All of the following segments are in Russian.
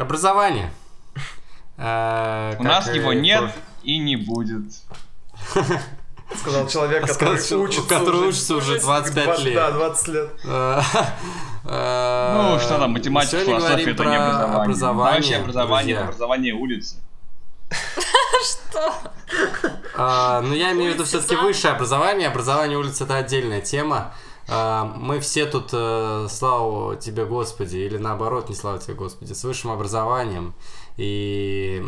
Образование. Э, У нас его нет проф- и не будет. Сказал человек, который Сказал, учится который уже учится уже уже 25 20 лет. Да, 20 лет. Э, э, Ну, что там, математика, философия, это не образование. образование, Вообще образование, это образование улицы. Что? Ну, я имею в виду все-таки высшее образование. Образование улицы это отдельная тема. А, Мы все тут, э, слава тебе, Господи, или наоборот, не слава тебе, Господи, с высшим образованием. И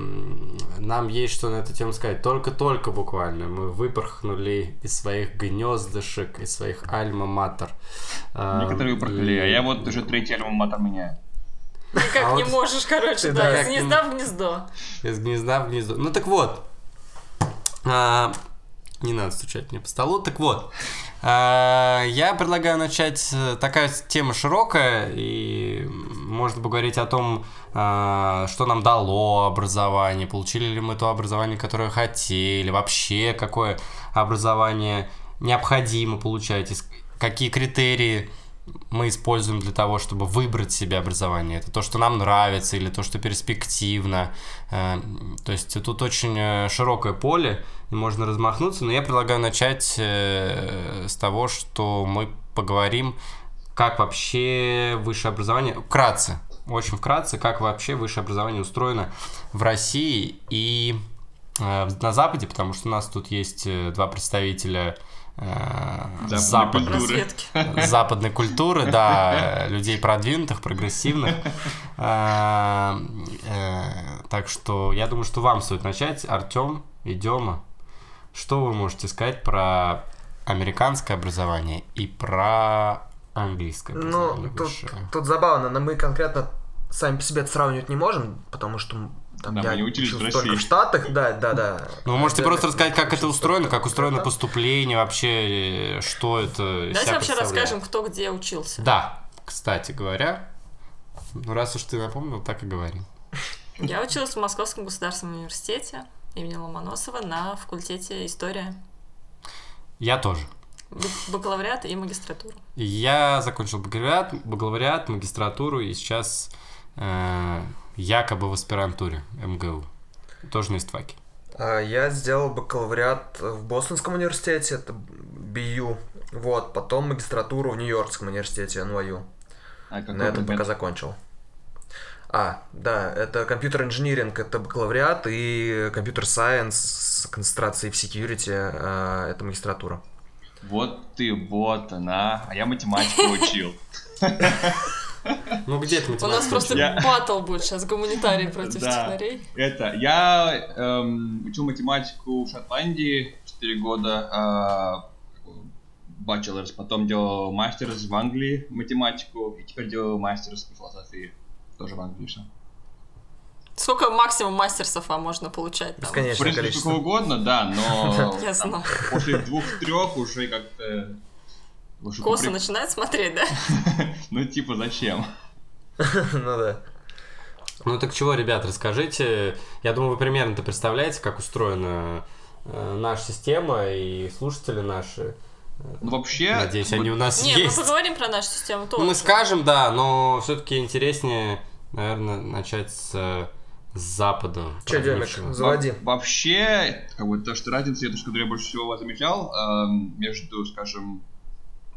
нам есть что на эту тему сказать. Только-только буквально мы выпорхнули из своих гнездышек, из своих альма-матер. А, Некоторые выпорхнули, а и- я вот уже третий альма-матер меняю. Никак А не вот- можешь, короче, да, из гнезда в гнездо. Из гнезда в гнездо. Ну так вот. А, не надо стучать мне по столу. Так вот. А, я предлагаю начать. э, Такая тема широкая. И можно поговорить о том, а, что нам дало образование. Получили ли мы то образование, которое хотели. Вообще, какое образование необходимо получать. Какие критерии мы используем для того, чтобы выбрать себе образование. Это то, что нам нравится, или то, что перспективно. Э, То есть тут очень э, широкое поле, и можно размахнуться, но я предлагаю начать э, с того, что мы поговорим, как вообще высшее образование, вкратце, очень вкратце, как вообще высшее образование устроено в России и э, на Западе, потому что у нас тут есть э, два представителя Западной западной культуры. Западной культуры, да, людей продвинутых, прогрессивных. Так что я думаю, что вам стоит начать. Артем и Дема, что вы можете сказать про американское образование и про английское Ну, образование тут, высшее? тут забавно, но мы конкретно сами по себе это сравнивать не можем, потому что там, Да, я учился только в Штатах, да, да, да. Ну, вы можете Это- просто рассказать, как это устроено, как устроено поступление вообще, э, что это Давайте вообще расскажем, кто где учился. Да, кстати говоря, ну раз уж ты напомнил, так и говори. Я училась в Московском государственном университете имени Ломоносова на факультете история, Я тоже. бак- бакалавриат и магистратуру. Я закончил бакалавриат, бакалавриат магистратуру и сейчас э, якобы в аспирантуре МГУ. Тоже на истфаке. А, Я сделал бакалавриат в Бостонском университете, это BU, вот, потом магистратуру в Нью-Йоркском университете NYU. А На этом пока закончил. А, да, это computer engineering, это бакалавриат, и computer science с концентрацией в security, а, это магистратура. Вот ты, вот она. А я математику учил. Ну где ты У нас просто? Я- батл будет сейчас, гуманитарий против Да. технарей. Это, я эм, учил математику в Шотландии 4 года, bachelor's, потом делал master's в Англии математику, и теперь делаю мастерс по философии, тоже в Англии все. Сколько максимум мастерсов вам можно получать? там? В Бесконечное принципе, количество. сколько угодно, да, но там после двух-трех уже как-то... уже Косы попри- начинают смотреть, да? Ну, типа, зачем? Ну да. Ну так чего, ребят, расскажите. Я думаю, вы примерно-то представляете, как устроена э, наша система и слушатели наши. Ну, вообще... Надеюсь, вот они у нас Нет, мы есть. поговорим про нашу систему тоже. Ну, мы скажем, да, но все-таки интереснее, наверное, начать с, э, с Запада. Че, Демик, заводи. Во- Вообще, как бы то, что разница, это, что которую я больше всего замечал эм, между, скажем,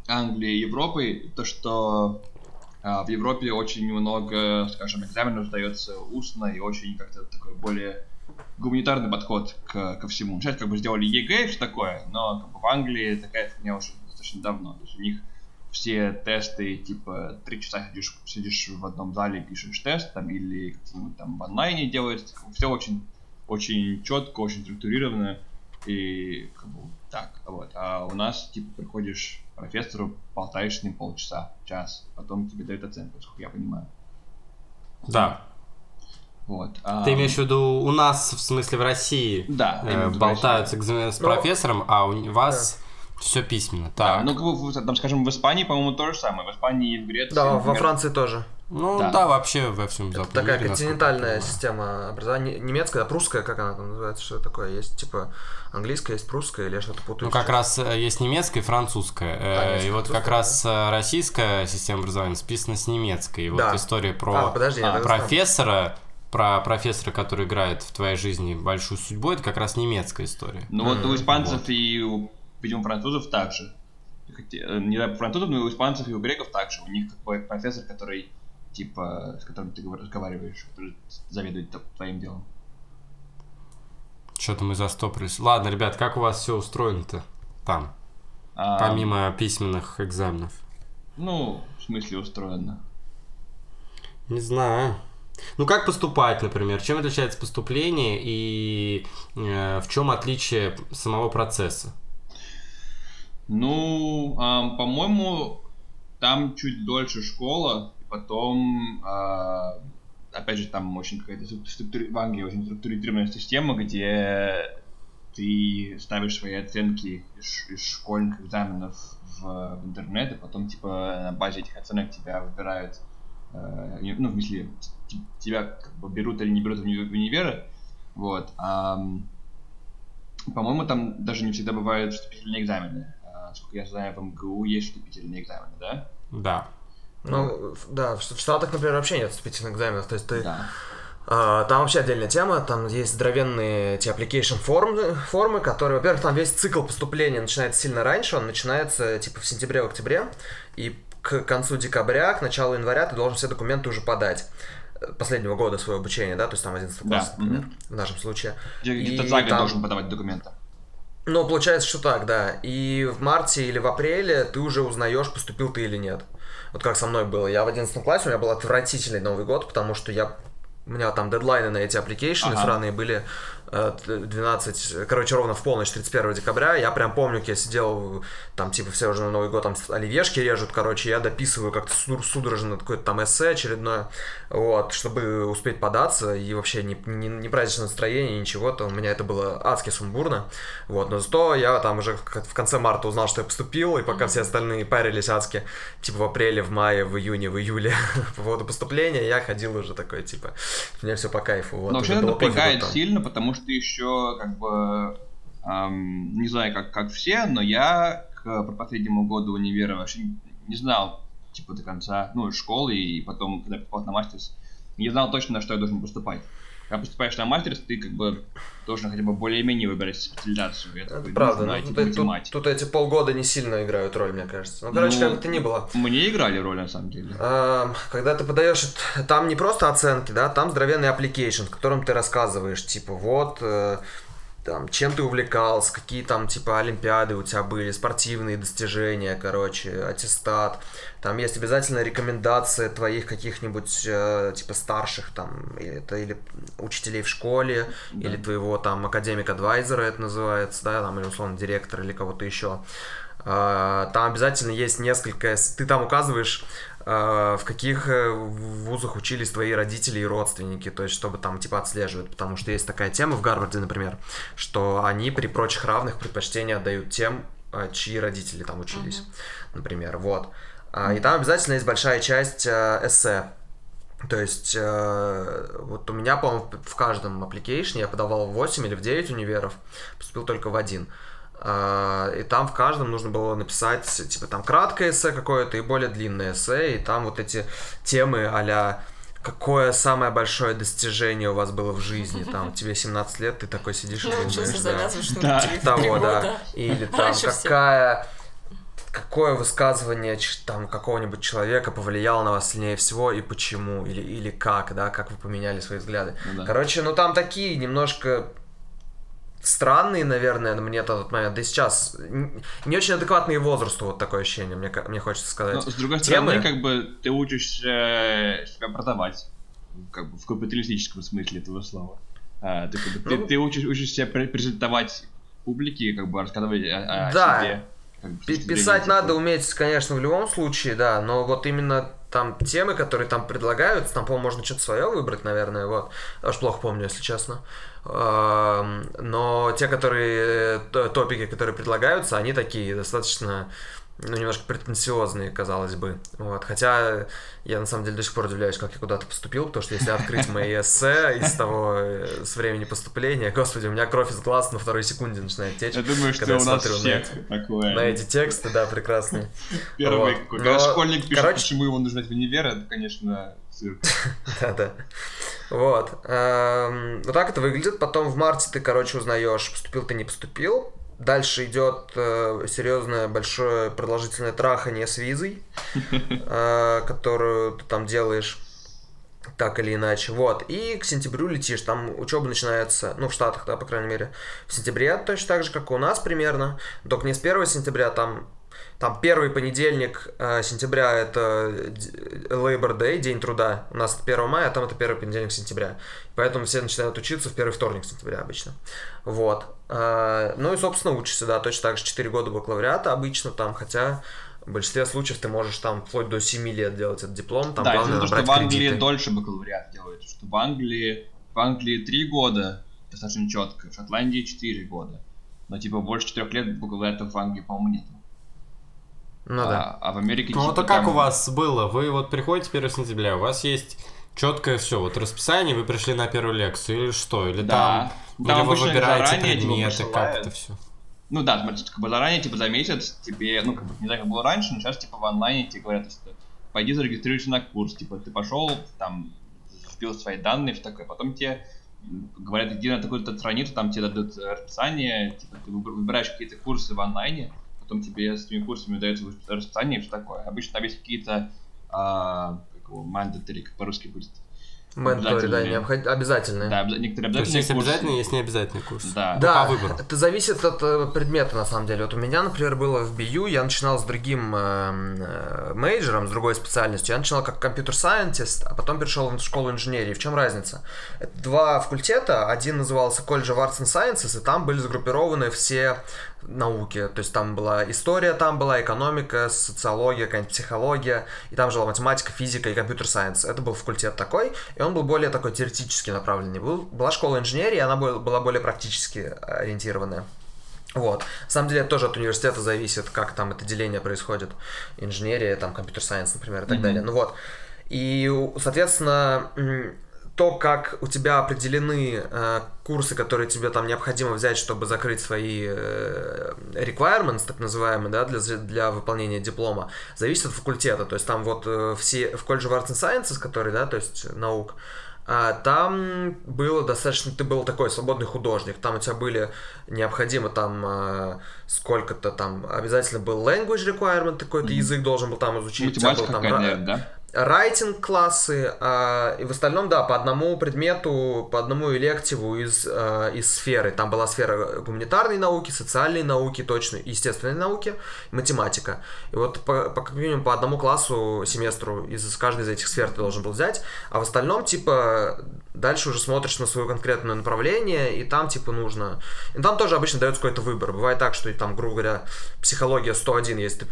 Англией и Европой, то, что а, в Европе очень много, скажем, экзаменов сдается устно и очень как-то такой более гуманитарный подход к, ко всему. Сейчас как бы сделали ЕГЭ и все такое, но как бы в Англии такая фигня уже достаточно давно. То есть у них все тесты, типа, три часа сидишь, сидишь в одном зале, пишешь тест, там, или как-нибудь там в онлайне делают. Все очень, очень четко, очень структурировано. И как бы так, вот. А у нас, типа, приходишь к профессору, болтаешь с ним полчаса, час, потом тебе дают оценку, насколько я понимаю. Да. Вот. а, Ты имеешь в виду у нас, в смысле, в России Да, э, именно в болтают с, экзамен- с Ну, профессором, а у вас все письменно. Да, Так. ну, как бы, там, скажем, в Испании, по-моему, то же самое. В Испании и в Греции. Да, во например, Франции тоже. Ну Да. да, вообще во всем Это западном такая мире, континентальная система образования. Немецкая, а прусская, как она там называется, что это такое? Есть типа английская, есть прусская, или я что-то путаю. Ну, как раз э, есть немецкая и французская. Э, А, есть и вот как французская, раз э, российская система образования списана с немецкой. И Да. вот история про А, подожди, а, профессора про профессора, который играет в твоей жизни большую судьбу, это как раз немецкая история. Ну вот у испанцев вот. и у, видимо, французов также. Э, Не знаю, у французов, но и у испанцев и у греков также. У них какой профессор, который, типа, с которым ты разговариваешь, который заведует твоим делом. Что-то мы застопорились. Ладно, ребят, как у вас все устроено-то там, А, помимо письменных экзаменов? Ну, в смысле устроено. Не знаю. Ну, как поступать, например? Чем отличается поступление и э, в чем отличие самого процесса? Ну, ам, по-моему, там чуть дольше школа, потом, а, опять же, там очень какая-то струк- структури- в Англии очень структурированная система, где ты ставишь свои оценки из, из школьных экзаменов в, в интернет, и потом, типа, на базе этих оценок тебя выбирают, э, ну, в смысле, тебя как бы берут или не берут в в универы, вот. ам, по-моему, там даже не всегда бывают вступительные экзамены. Насколько я знаю, в МГУ есть вступительные экзамены, да? Да. Ну, да, в в Штатах, например, вообще нет вступительных экзаменов. То есть ты Да. А, Там вообще отдельная тема, там есть здоровенные эти application формы, формы, которые, во-первых, там весь цикл поступления начинается сильно раньше, он начинается типа в сентябре-октябре, и к концу декабря, к началу января ты должен все документы уже подать э, последнего года своего обучения, да, то есть там 11 Да, класс, например, мгм. в нашем случае. Где- Где-то И за год там- должен подавать документы. Ну, получается, что так, да. И в марте или в апреле ты уже узнаешь, поступил ты или нет. Вот как со мной было. Я в 11 классе, у меня был отвратительный Новый год, потому что я... У меня там дедлайны на эти application ены Ага. сраные были 12, короче, ровно в полночь 31 декабря. Я прям помню, как я сидел, там, типа, все уже на Новый год там оливьешки режут, короче, я дописываю как-то суд- судорожно какое-то там эссе очередное, вот, чтобы успеть податься, и вообще не, не, не праздничное настроение, ничего, то у меня это было адски сумбурно, вот, но зато я там уже в конце марта узнал, что я поступил, и пока все остальные парились адски, типа в апреле, в мае, в июне, в июле по поводу поступления, я ходил уже такой, типа, мне все по кайфу, вот. Но вообще это напрягает сильно, потому что еще как бы ам, не знаю, как, как все, но я к последнему году универа вообще не знал, типа, до конца, ну, школы, и потом, когда я попал на мастерс, не знал точно, на что я должен поступать. Когда поступаешь на мастерс, ты как бы должен хотя бы более-менее выбирать специализацию. Это такой, не правда, ну, тут, тут- тут эти полгода не сильно играют роль, мне кажется. Ну, короче, Ну, как бы то ни было. Мне играли роль, на самом деле. Эм, Когда ты подаешь, там не просто оценки, да, там здоровенный application, в котором ты рассказываешь, типа, вот, э, там, чем ты увлекался, какие там, типа, олимпиады у тебя были, спортивные достижения, короче, аттестат. Там есть обязательно рекомендация твоих каких-нибудь, э, типа, старших, там, или это или учителей в школе, Да. или твоего, там, академик-адвайзера это называется, да, там, или, условно, директора, или кого-то еще. А, Там обязательно есть несколько... Ты там указываешь, а, в каких э, вузах учились твои родители и родственники, то есть чтобы там типа отслеживать, потому что есть такая тема в Гарварде, например, что они при прочих равных предпочтение отдают тем, а, чьи родители там учились, например, вот. А, И там обязательно есть большая часть э, эссе, то есть, э, вот у меня, по-моему, в каждом application я подавал в 8 или в 9 универов, поступил только в один. А, И там в каждом нужно было написать, типа, там краткое эссе какое-то и более длинное эссе, и там вот эти темы а какое самое большое достижение у вас было в жизни, там, тебе 17 лет, ты такой сидишь и думаешь, да. Того, да. Или там какая какое высказывание там какого-нибудь человека повлияло на вас сильнее всего и почему, или, или как, да, как вы поменяли свои взгляды. Ну да. Короче, ну там такие немножко странные, наверное, мне на тот момент, да и сейчас, не очень адекватные возрасту, вот такое ощущение, мне, мне хочется Но, сказать. с другой темы. стороны, как бы ты учишься э, себя продавать, как бы в капиталистическом смысле этого слова. А, ты, бы, ты, Ну. ты учишь, учишься пре- презентовать публике, как бы рассказывать о, о Да. себе. Писать надо уметь, конечно, в любом случае, да, но вот именно там темы, которые там предлагаются, там, по-моему, можно что-то свое выбрать, наверное, вот. Аж плохо помню, если честно. Но те, которые, то- топики, которые предлагаются, они такие достаточно, ну, немножко претенциозные, казалось бы. Вот. Хотя я, на самом деле, до сих пор удивляюсь, как я куда-то поступил, потому что если открыть мои эссе из того, э, с времени поступления, господи, у меня кровь из глаз на второй секунде начинает течь. Я думаю, что когда у я нас смотрю на всех эти- такое. на эти тексты, да, прекрасные. Первый, Вот. когда Но, школьник пишет, короче- почему его нужно в универ, это, конечно, цирк. Да-да. Вот. Эм, Вот так это выглядит. Потом в марте ты, короче, узнаешь, поступил ты, не поступил. Дальше идет э, серьезное, большое, продолжительное трахание с визой, э, которую ты там делаешь так или иначе. Вот. И к сентябрю летишь. Там учеба начинается, ну, в Штатах, да, по крайней мере, в сентябре, точно так же, как и у нас примерно. Только не с 1 сентября, там там первый понедельник э, сентября это д- Labor Day, день труда. У нас это 1 мая, а там это первый понедельник сентября. Поэтому все начинают учиться в первый вторник сентября обычно. Вот. Э, ну и, собственно, учишься, да, точно так же 4 года бакалавриата обычно там, хотя в большинстве случаев ты можешь там вплоть до 7 лет делать этот диплом. Там да, главное то, что в Англии кредиты. дольше бакалавриат делают, что в Англии, в Англии 3 года, достаточно четко, в Шотландии 4 года. Но типа больше 4 лет бакалавриата в Англии, по-моему, нет. Ну да. а, а в Америке Ну, типа вот а как там- у вас было? Вы вот приходите 1 сентября, у вас есть четкое все, вот расписание, вы пришли на первую лекцию или что? Или Да. там, Там или вы обычно выбираете заранее, типа, предметы, как посылают. это все? Ну да, смотри, как бы заранее, типа, за месяц тебе, ну, как бы, не знаю, как было раньше, но сейчас, типа, в онлайне тебе говорят, что пойди зарегистрируйся на курс, типа, ты пошел, там, вбил свои данные, все такое, потом тебе говорят, иди на такую-то страницу, там тебе дадут расписание, типа, ты выбираешь какие-то курсы в онлайне, потом тебе с этими курсами дается расписание и все такое. Обычно там есть какие-то, а, как его, mandatory, как по-русски будет. Ментори, да, обязательные. необход- обязательные. Да, некоторые То есть обязательные есть курсы. обязательный, есть необязательный курс. Да. Да, по выбору. это зависит от э, предмета, на самом деле. Вот у меня, например, было в BU, я начинал с другим эм, э, мейджором, с другой специальностью. Я начинал как компьютер-сайентист, а потом перешел в школу инженерии. В чем разница? Это два факультета. Один назывался College of Arts and Sciences, и там были загруппированы все науки. То есть там была история, там была экономика, социология, какая-нибудь психология, и там жила математика, физика и компьютер-сайенс. Это был факультет такой, и он был более такой теоретически направленный. Был, была школа инженерии, она был- была более практически ориентированная. Вот. На самом деле, это тоже от университета зависит, как там это деление происходит. Инженерия, там, компьютер-сайенс, например, и так Мгм. далее. Ну вот. И, соответственно, то, как у тебя определены э, курсы, которые тебе там необходимо взять, чтобы закрыть свои э, requirements, так называемые, да, для, для выполнения диплома, зависит от факультета. То есть там вот э, все в of Arts and Sciences, который, да, то есть наук, а, там было достаточно, ты был такой свободный художник, там у тебя были необходимо там а, сколько-то там, обязательно был language requirement, какой-то Мгм. язык должен был там изучить, тебя был Математика там наверное, да? Райтинг классы, а, и в остальном, да, по одному предмету, по одному элективу из, а, из сферы. Там была сфера гуманитарной науки, социальной науки, точно, естественной науки, математика. И вот по, по, как минимум по одному классу семестру из каждой из этих сфер ты должен был взять, а в остальном, типа, дальше уже смотришь на свое конкретное направление, и там, типа, нужно... И там тоже обычно дается какой-то выбор. Бывает так, что и там, грубо говоря, психология 101, если ты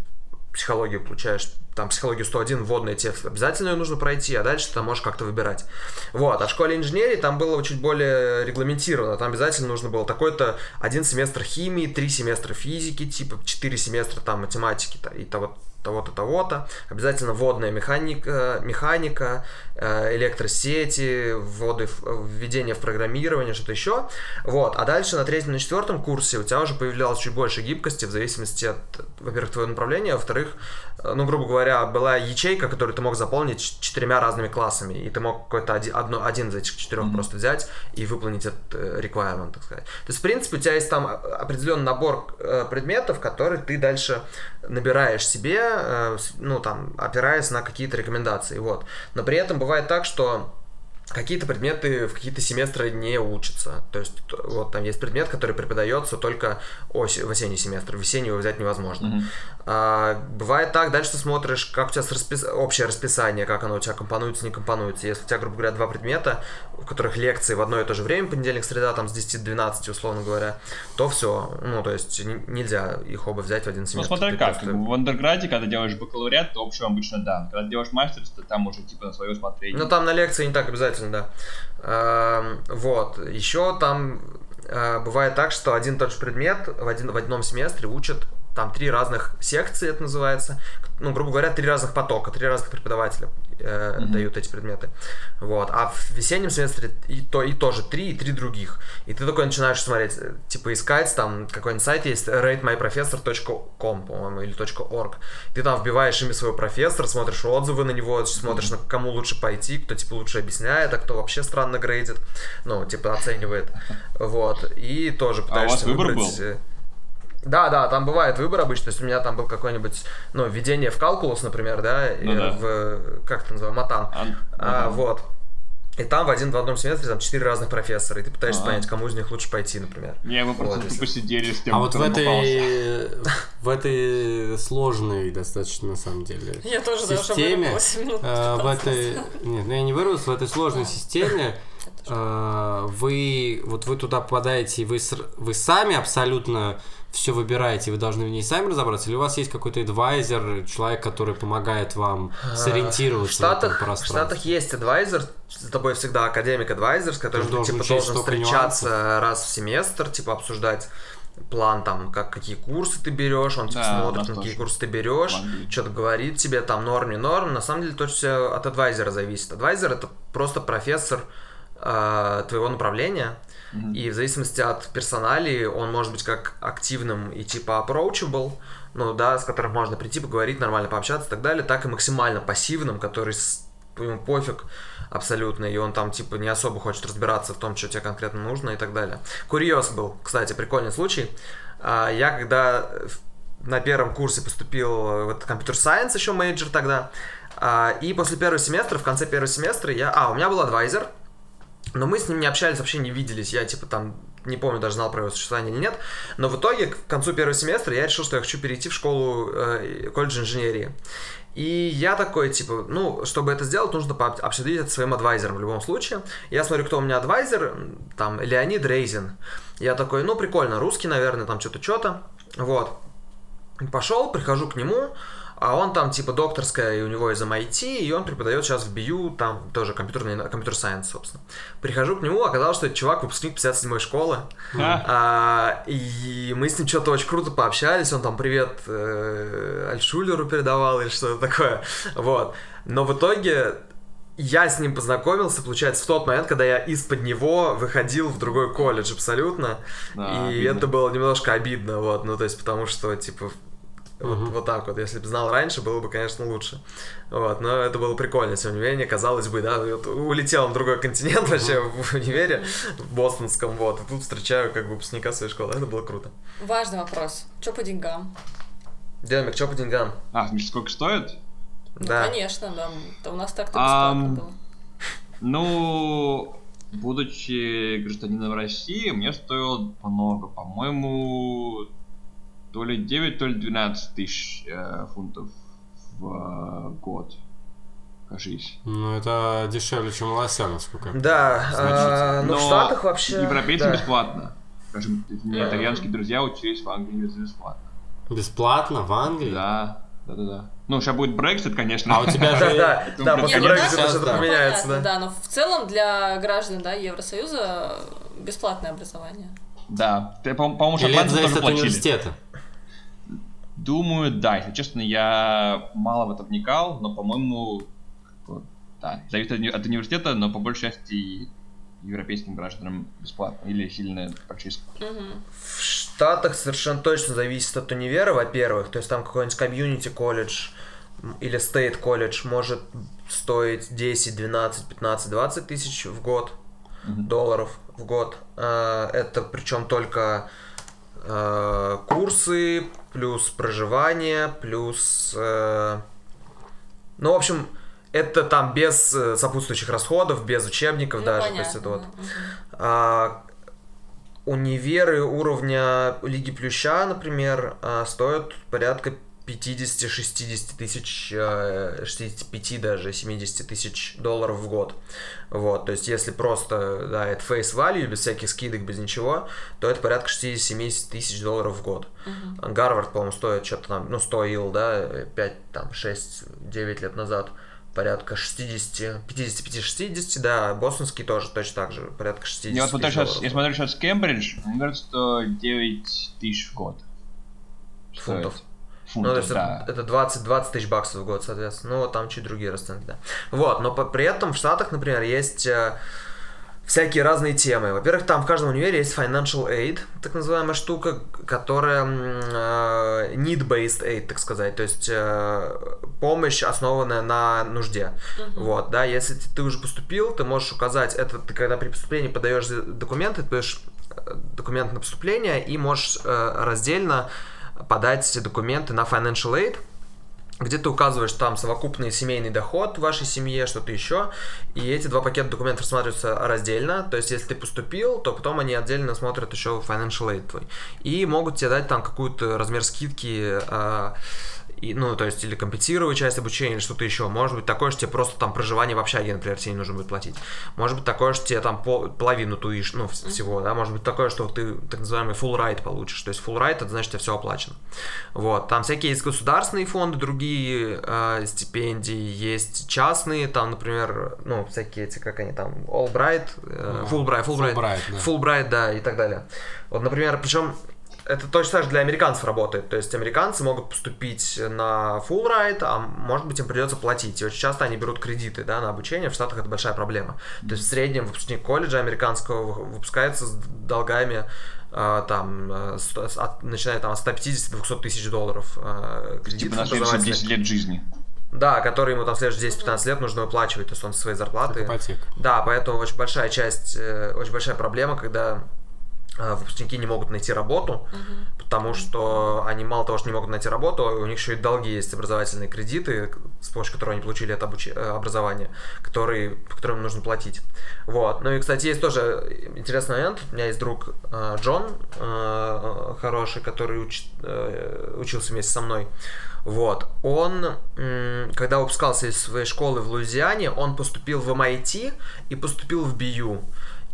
психологию получаешь, там психологию 101 вводная тебе обязательно ее нужно пройти, а дальше ты там можешь как-то выбирать. Вот, а в школе инженерии там было чуть более регламентировано, там обязательно нужно было такой-то один семестр химии, три семестра физики, типа четыре семестра там математики та- и того того-то, того-то. Обязательно водная механика, механика, э, электросети, вводы, введение в программирование, что-то еще. Вот. А дальше на третьем, на четвертом курсе у тебя уже появлялось чуть больше гибкости в зависимости от, во-первых, твоего направления, а во-вторых, ну, грубо говоря, была ячейка, которую ты мог заполнить четырьмя разными классами, и ты мог какой-то один, одно, один из этих четырех Мгм. просто взять и выполнить этот э, requirement, так сказать. То есть, в принципе, у тебя есть там о- определенный набор э, предметов, которые ты дальше набираешь себе, э, ну, там, опираясь на какие-то рекомендации, вот. Но при этом бывает так, что какие-то предметы в какие-то семестры не учатся. То есть, вот там есть предмет, который преподается только ось- в осенний семестр. В весенний его взять невозможно. Мгм. А, бывает так, дальше ты смотришь, как у тебя распис- общее расписание, как оно у тебя компонуется, не компонуется. Если у тебя, грубо говоря, два предмета, в которых лекции в одно и то же время, понедельник, среда, там с 10 до 12, условно говоря, то все. Ну, то есть нельзя их оба взять в один Ну, семестр. смотря Ты как, просто- в андерграде, когда делаешь бакалавриат, то общем обычно да. Когда делаешь мастерство, там уже типа на свое усмотрение. Ну, там на лекции не так обязательно, да. Эм, Вот. Еще там э, бывает так, что один тот же предмет в, один, в одном семестре учат там три разных секции, это называется, ну, грубо говоря, три разных потока, три разных преподавателя э, Мгм. дают эти предметы. Вот. А в весеннем семестре и, то, и тоже три, и три других. И ты такой начинаешь смотреть, э, типа искать, там какой-нибудь сайт есть, ratemyprofessor.com, по-моему, или .org. Ты там вбиваешь имя своего профессора, смотришь отзывы на него, смотришь, на кому лучше пойти, кто, типа, лучше объясняет, а кто вообще странно грейдит, ну, типа, оценивает. Вот. И тоже А у пытаешься вас выбор выбрать, был? Да, да, там бывает выбор обычно. То есть у меня там был какой-нибудь, ну, введение в калкулус, например, да, Ну да. в, как это называется, матан. А, А, ага. вот. И там в один в одном семестре там четыре разных профессора, и ты пытаешься Ага. понять, кому из них лучше пойти, например. Не, мы просто Вот, если- сидели с тем, А вот в этой, в этой сложной достаточно, на самом деле, Я тоже системе, э, в 15 этой, нет, ну я не вырвался, в этой сложной А. системе э, вы, вот вы туда попадаете, и вы, вы сами абсолютно все выбираете, вы должны в ней сами разобраться, или у вас есть какой-то адвайзер, человек, который помогает вам сориентироваться В Штатах, в этом в? Штатах есть адвайзер, с тобой всегда академик-адвайзер, с которым Ты ты, должен типа, должен встречаться раз в семестр, типа обсуждать план там, как какие курсы ты берешь, он типа Да, смотрит, на какие курсы ты берешь, что-то говорит тебе, там норм, не норм. На самом деле то все от адвайзера зависит. Адвайзер это просто профессор э, твоего направления, Мгм. и в зависимости от персоналии он может быть как активным и типа approachable, ну да, с которым можно прийти, поговорить, нормально пообщаться и так далее, так и максимально пассивным, который ему пофиг абсолютно, и он там типа не особо хочет разбираться в том, что тебе конкретно нужно и так далее. Курьез был, кстати, прикольный случай. А, Я когда на первом курсе поступил в этот computer science еще major тогда, а, и после первого семестра, в конце первого семестра я... А, у меня был advisor, но мы с ним не общались, вообще не виделись. Я, типа, там, не помню, даже знал про его существование или нет. Но в итоге, к концу первого семестра, я решил, что я хочу перейти в школу, э, колледж инженерии. И я такой, типа, ну, чтобы это сделать, нужно обсудить это своим advisor ом в любом случае. Я смотрю, кто у меня адвайзер, там, Леонид Рейзин. Я такой, ну, прикольно, русский, наверное, там что-то, что-то. Вот. Пошел, прихожу к нему, а он там типа докторская, и у него из MIT, и он преподает сейчас в BU, там тоже компьютерный, компьютер сайенс, собственно. Прихожу к нему, оказалось, что это чувак, выпускник 57-й школы. А, А, и мы с ним что-то очень круто пообщались, он там привет э, Альшулеру передавал или что-то такое. Вот. Но в итоге я с ним познакомился, получается, в тот момент, когда я из-под него выходил в другой колледж абсолютно. Да, и обидно. это было немножко обидно, вот, ну, то есть, потому что, типа, вот, Мгм. вот так вот, если бы знал раньше, было бы, конечно, лучше. Вот, но это было прикольно, тем не менее, казалось бы, да, вот улетел на другой континент вообще в универе, в бостонском, вот, и тут встречаю как бы выпускника своей школы, это было круто. Важный вопрос. Что по деньгам? Демик, чё по деньгам? а, сколько стоит? Ну, Да. конечно, да. Да у нас так-то бесплатно было. Ну, будучи гражданином России, мне стоило много. По-моему, то ли 9, то ли 12 тысяч э, фунтов в э, год. Кажись. Ну, это дешевле, чем у лося, насколько я Да, а, ну в Но Штатах вообще... Европейцам да. бесплатно. Скажем, меня Мгм. итальянские друзья учились в Англии бесплатно. Бесплатно в Англии? Да, да, да, да. Ну, сейчас будет Brexit, конечно. А у тебя Да, же... да, да, блин, после сейчас что-то да. поменяется, да. да, но в целом для граждан да, Евросоюза бесплатное образование. Да. Ты, по- по-моему, шотландцы тоже платили. университета? Думаю, да. Если честно, я мало в это вникал, но, по-моему, да, зависит от, уни- от университета, но по большей части европейским гражданам бесплатно или сильно прочистка. Мгм. В Штатах совершенно точно зависит от универа, во-первых. То есть там какой-нибудь комьюнити колледж или стейт колледж может стоить 10, 12, 15, 20 тысяч в год Мгм. долларов в год. А, Это причем только э, курсы, плюс проживание, плюс... э, Ну, в общем, это там без э, сопутствующих расходов, без учебников Ну, даже. То понятно, есть это вот а, универы уровня Лиги Плюща, например, стоят порядка 50-60 тысяч, э, 65 даже, 70 тысяч долларов в год. Вот, то есть если просто, да, это face value, без всяких скидок, без ничего, то это порядка 60-70 тысяч долларов в год. Мгм. Гарвард, по-моему, стоит что-то там, ну, стоил, да, 5, там, 6, 9 лет назад порядка 60, 55-60, да, бостонский тоже точно так же, порядка 60 Я вот смотрю сейчас, я смотрю сейчас Кембридж, мне кажется, что 9 тысяч в год. Фунтов. стоит. Ну, то Фунтов, есть да. это, это 20, 20 тысяч баксов в год, соответственно. Ну, вот там чуть другие расценки, да. Вот, но по- при этом в Штатах, например, есть э, всякие разные темы. Во-первых, там в каждом универе есть financial aid, так называемая штука, которая э, need-based aid, так сказать, то есть э, помощь, основанная на нужде. Вот, да, если ты уже поступил, ты можешь указать, это ты когда при поступлении подаешь документы, ты подаешь э, документ на поступление и можешь э, раздельно подать документы на financial aid, где ты указываешь там совокупный семейный доход в вашей семье, что-то еще, и эти два пакета документов рассматриваются раздельно, то есть если ты поступил, то потом они отдельно смотрят еще financial aid твой, и могут тебе дать там какую-то размер скидки, а, и, ну, то есть, или компенсировать часть обучения, или что-то еще. Может быть такое, что тебе просто там проживание в общаге, например, тебе не нужно будет платить. Может быть такое, что тебе там пол- половину туишь, ну, вс- всего, да. Может быть такое, что ты так называемый full ride получишь. То есть full ride, это значит, тебя все оплачено. Вот. Там всякие есть государственные фонды, другие э, стипендии, есть частные, там, например, ну, всякие эти, как они там, Albright, э, Ага. Fulbright, Fulbright, Fulbright, да. Fulbright, да, и так далее. Вот, например, причем это точно так же для американцев работает. То есть американцы могут поступить на full ride, а может быть им придется платить. И очень часто они берут кредиты да, на обучение. В Штатах это большая проблема. То есть в среднем выпускник колледжа американского вы- выпускается с долгами э, там, с- от- начиная там от 150-200 тысяч долларов э, кредитов Типа на следующие образовательных. 10 лет жизни. Да, которые ему там следующие 10-15 лет нужно выплачивать, то есть он со своей зарплаты. Ипотека. Да, поэтому очень большая часть, э, очень большая проблема, когда выпускники не могут найти работу, потому что они мало того, что не могут найти работу, у них еще и долги есть, образовательные кредиты, с помощью которых они получили это обуч- э, образование, которые, по которым нужно платить. Вот. Ну и, кстати, есть тоже интересный момент. У меня есть друг э, Джон, э, хороший, который уч- э, учился вместе со мной. Вот. Он, когда выпускался из своей школы в Луизиане, он поступил в MIT и поступил в BU.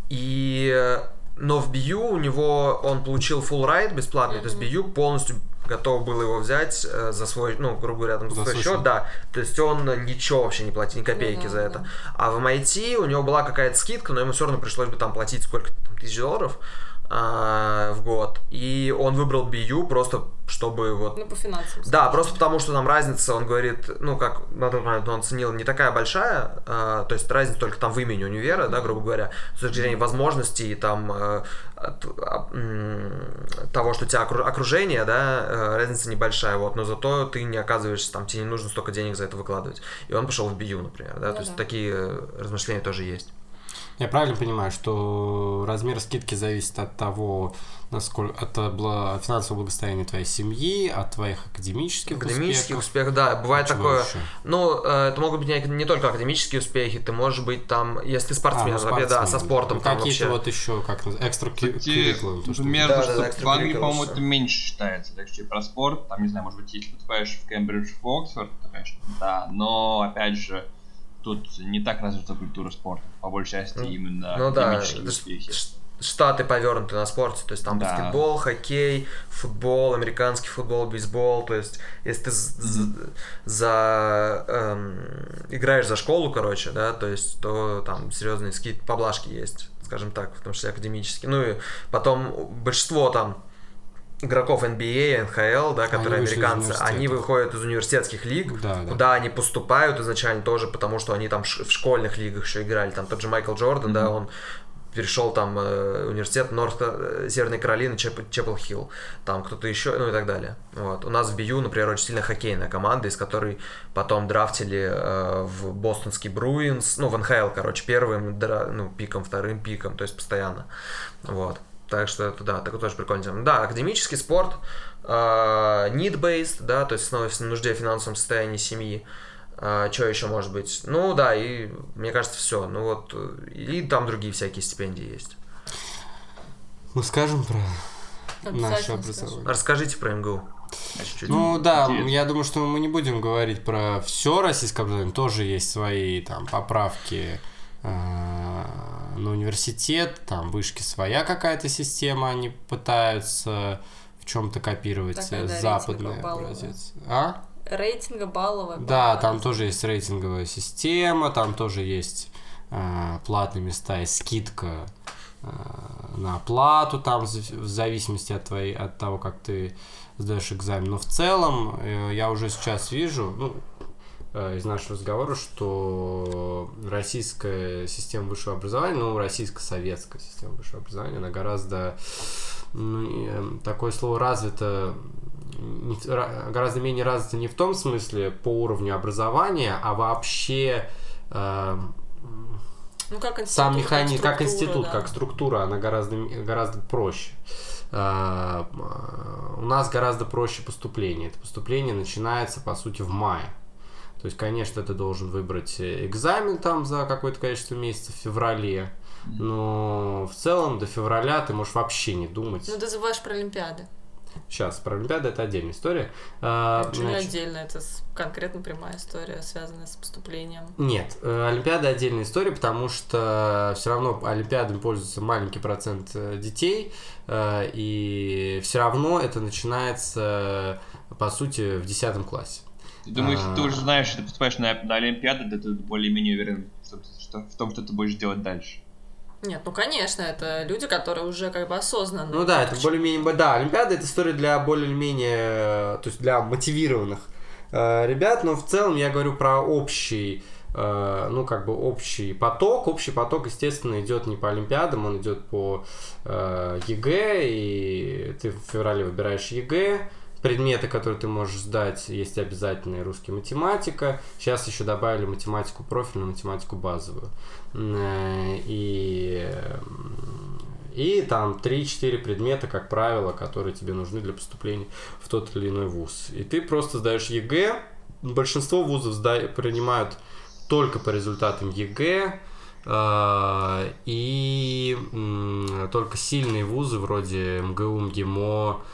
И, но в BU у него он получил full ride бесплатный, то есть BU полностью готов был его взять э, за свой, ну, грубо говоря, там, за За свой счет, счет. да. То есть он ничего вообще не платил, ни копейки да, за это. А в MIT у него была какая-то скидка, но ему все равно пришлось бы там платить сколько там, тысяч долларов в год. И он выбрал BU просто, чтобы вот Ну, по финансам. да, просто потому что там разница, он говорит, ну, как на тот момент он оценил, не такая большая, а, то есть разница только там в имени универа, да, грубо говоря, с точки зрения возможностей, там, э, от- а, того, что у тебя окру- окружение, да, э, разница небольшая, вот, но зато ты не оказываешься, там, тебе не нужно столько денег за это выкладывать. И он пошел в BU, например, да, Ну то есть такие э, размышления тоже есть. Я правильно понимаю, что размер скидки зависит от того, насколько от финансового благосостояния твоей семьи, от твоих академических, Академический успехов. успех, да, бывает Чего такое. еще? Ну, э, это могут быть не, не только академические успехи, ты можешь быть там, если ты спортсмен, А, ну, например, да, со спортсмен. спортом Ну, какие-то вообще. вот еще, как экстра curriculum, например, Да, то, да, в Англии, по-моему, это меньше считается. Так что и про спорт, там, не знаю, может быть, если поступаешь в Кембридж, в Оксфорд, то, конечно, да. Но, опять же, тут не так развита культура спорта. По большей части Ну, именно Ну да, успехи. Штаты повернуты на спорте, то есть там Да. баскетбол, хоккей, футбол, американский футбол, бейсбол, то есть если ты з- за эм, играешь за школу, короче, да, то есть то там серьезные скид поблажки есть, скажем так, в том числе академические. Ну и потом большинство там игроков NBA, НХЛ, да, которые из американцы, они выходят из университетских лиг, Да, да. куда они поступают изначально тоже, потому что они там в школьных лигах еще играли. Там тот же Майкл Джордан, да, он перешел там э, университет Норт э, Северной Каролины, Чеп, Чепел Хилл, там кто-то еще, ну и так далее. Вот. У нас в БИЮ, например, очень сильно хоккейная команда, из которой потом драфтили э, в бостонский Бруинс, ну в НХЛ, короче, первым дра- ну, пиком, вторым пиком, то есть постоянно. Вот. Так что это, да, такой тоже прикольный тема. Да, академический спорт, э, need-based, да, то есть основываясь на нужде финансовом состоянии семьи. что еще может быть? Ну да, и мне кажется, все. Ну вот, э, и там другие всякие стипендии есть. Мы скажем про наше образование. Расскажите про МГУ. Чуть-чуть. Ну да, Интересно. я думаю, что мы не будем говорить про все российское образование, тоже есть свои там поправки на университет, там вышки своя какая-то система, они пытаются в чем-то копировать Такая, э, да, западный образец. А? Рейтинга балловая. Да, балла. там тоже есть рейтинговая система, там тоже есть э, платные места и скидка э, на оплату там в за- в зависимости от твоей, от того, как ты сдаешь экзамен. Но в целом э, я уже сейчас вижу, ну, из нашего разговора, что российская система высшего образования, ну, российско-советская система высшего образования, она гораздо, ну, э, такое слово развито, гораздо менее развита не в том смысле по уровню образования, а вообще э, Ну, как институт, сам механизм, как, структура, институт, да. как структура, она гораздо, гораздо проще. А, У нас гораздо проще поступление. Это поступление начинается, по сути, в мае. То есть, конечно, ты должен выбрать э, экзамен там за какое-то количество месяцев в феврале, но в целом до февраля ты можешь вообще не думать. Ну, ты забываешь про Олимпиады. Сейчас, про Олимпиады это отдельная история. А, Это не значит, отдельно, это конкретно прямая история, связанная с поступлением. Нет, э, Олимпиада отдельная история, потому что все равно Олимпиадами пользуется маленький процент э, детей, и все равно это начинается, по сути, в 10 классе. Ты думаешь, А. ты уже знаешь, что ты поступаешь на, на Олимпиаду, да ты более-менее уверен что, что- в том, что ты будешь делать дальше. Нет, ну конечно, это люди, которые уже как бы осознанно. Ну да, это более-менее... Да, Олимпиада это история для более-менее... То есть для мотивированных э, ребят, но в целом я говорю про общий э, ну, как бы общий поток. Общий поток, естественно, идет не по Олимпиадам, он идет по э, ЕГЭ, и ты в феврале выбираешь ЕГЭ, предметы, которые ты можешь сдать, есть обязательные русский математика. Сейчас еще добавили математику профильную, математику базовую. Э, И, м, и там 3-4 предмета, как правило, которые тебе нужны для поступления в тот или иной вуз. И ты просто сдаешь ЕГЭ. Большинство вузов сда- принимают только по результатам ЕГЭ. э, И только сильные вузы вроде МГУ, МГИМО, э,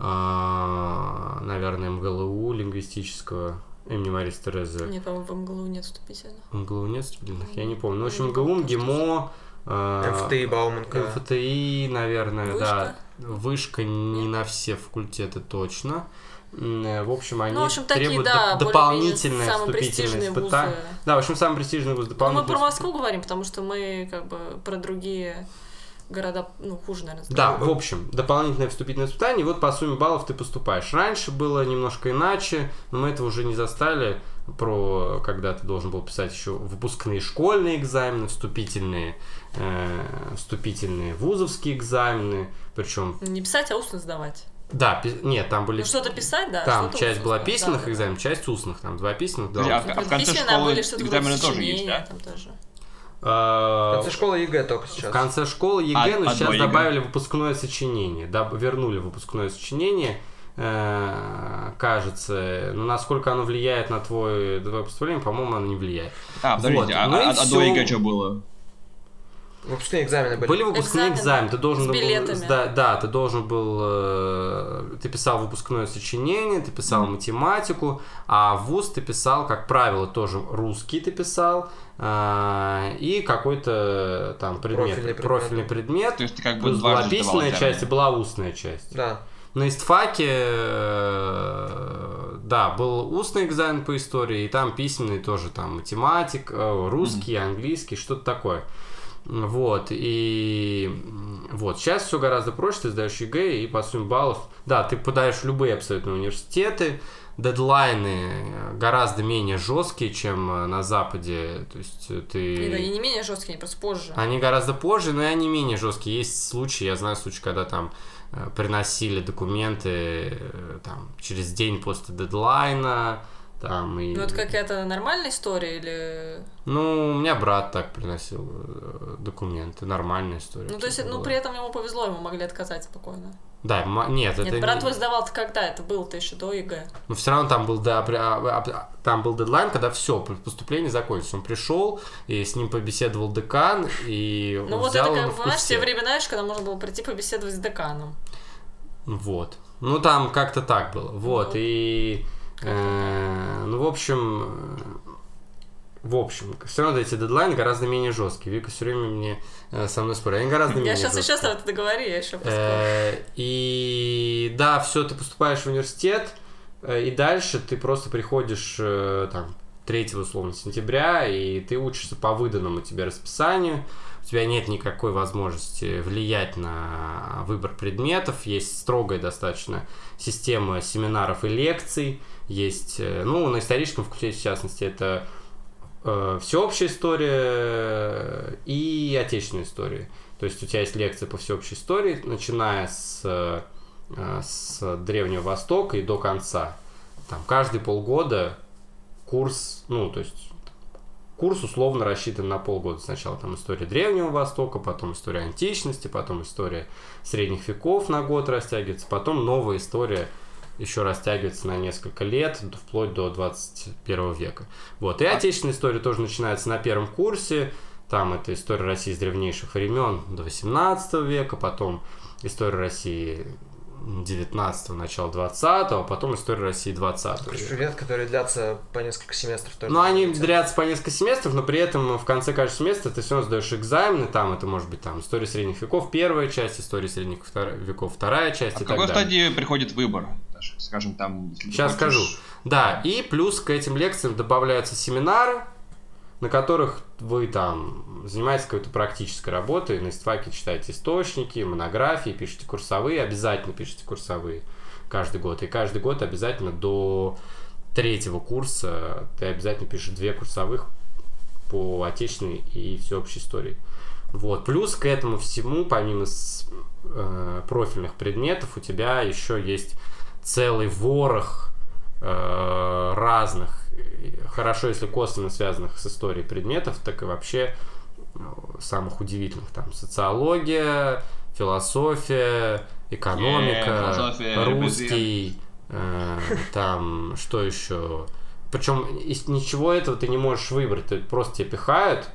наверное, МГЛУ лингвистического имени Марии Терезы. Нет, по-моему, в МГЛУ нет вступительных. МГЛУ нет вступительных? Я не помню. Ну, в общем, помню, МГИМО, э, МФТИ Бауманка. МФТИ, наверное, да. Вышка? Вышка не на все факультеты точно. В общем, они Ну, в общем, такие, требуют да, доп- более-менее дополнительное самые вступительное престижные испытание. вузы. Да, в общем, самый престижный вуз Ну, мы дополнительное про Москву говорим, потому что мы как бы про другие города, ну, хуже, наверное, Да, знаем. в общем, дополнительное вступительное испытание, и вот по сумме баллов ты поступаешь. Раньше было немножко иначе, но мы этого уже не застали, про когда ты должен был писать еще выпускные школьные экзамены, вступительные, э, вступительные вузовские экзамены, причем, Не писать, а устно сдавать. да, пи- нет, там были... Ну, что-то писать, да. Там что-то часть устно была письменных да, да. экзаменов, часть устных, там два письменных, два а устных. в- а в конце школы были экзамены тоже есть, да? Там тоже. В Э, конце школы ЕГЭ только В сейчас. конце школы ЕГЭ, А- но сейчас ЕГЭ. добавили выпускное сочинение. вернули выпускное сочинение. э, кажется, но насколько оно влияет на твой, твое поступление, по-моему, оно не влияет. А, подождите, Вот, а, ну а- а до ЕГЭ что было? Выпускные экзамены были. Были выпускные Экзамены экзамены, ты должен с был билетами. сда- да, ты должен был, э, ты писал выпускное сочинение, ты писал математику, а ВУЗ ты писал, как правило, тоже русский ты писал э, и какой-то там предмет, Профильный предмет. профильный предмет. То есть ты как бы Плюс была письменная часть и была устная часть. Да. На истфаке, э, да, был устный экзамен по истории, и там письменный тоже, там математик, русский, английский, что-то такое. Вот, и вот, сейчас все гораздо проще, ты сдаешь ЕГЭ, и по сумме баллов, да, ты подаешь в любые абсолютно университеты, дедлайны э, гораздо менее жесткие, чем э, на Западе, то есть э, ты... И, да, и не менее жесткие, они просто позже. Они гораздо позже, но и они менее жесткие. Есть случаи, я знаю случаи, когда там приносили документы там, через день после дедлайна. Там, и... Ну, это какая-то нормальная история или... Ну, у меня брат так приносил э, документы, нормальная история. Ну, то есть, ну, была. при этом ему повезло, ему могли отказать спокойно. Да, м- нет, это Нет, брат твой сдавал когда? Это было-то еще до ЕГЭ. Но все равно там был, да, при- а- а- там был дедлайн, когда все, поступление закончилось. Он пришел, и с ним побеседовал декан, и Ну, вот это, как знаешь, те времена, знаешь, когда можно было прийти побеседовать с деканом. Вот. Ну, там как-то так было. Вот, Вот. и... Э, ну, в общем... э, В общем, все равно эти дедлайны гораздо менее жесткие. Вика все время мне э, со мной спорит. Они гораздо менее Я сейчас жесткие. еще это договорю, я еще поспорю. И да, все, ты поступаешь в университет, и дальше ты просто приходишь там 3 условно сентября, и ты учишься по выданному тебе расписанию. у тебя нет никакой возможности влиять на выбор предметов, есть строгая достаточно система семинаров и лекций, есть, э, ну, на историческом факультете, в частности, это э, всеобщая история и отечественная история. То есть у тебя есть лекции по всеобщей истории, начиная с, э, с Древнего Востока и до конца. Там каждые полгода курс, ну, то есть курс условно рассчитан на полгода. Сначала там история Древнего Востока, потом история античности, потом история средних веков на год растягивается, потом новая история еще растягивается на несколько лет, вплоть до 21 века. Вот. И отечественная история тоже начинается на первом курсе. Там это история России с древнейших времен до 18 века, потом история России 19 начала 20 а потом история России 20 Короче, лет, которые длятся по несколько семестров. Тоже ну, они длятся по несколько семестров, но при этом в конце каждого семестра ты все равно сдаешь экзамены, там это может быть там история средних веков первая часть, история средних веков вторая часть а и в какой так далее. стадии приходит выбор? Скажем, там... Сейчас хочешь... скажу. Да, и плюс к этим лекциям добавляются семинары, на которых вы там занимаетесь какой-то практической работой, на истфаке читаете источники, монографии, пишете курсовые, обязательно пишите курсовые каждый год. И каждый год обязательно до третьего курса ты обязательно пишешь две курсовых по отечественной и всеобщей истории. Вот. Плюс к этому всему, помимо с, э, профильных предметов, у тебя еще есть целый ворох э, разных хорошо, если косвенно связанных с историей предметов, так и вообще ну, самых удивительных. Там социология, философия, экономика, yeah, русский, э, там что еще. Причем из ничего этого ты не можешь выбрать, ты просто тебе пихают,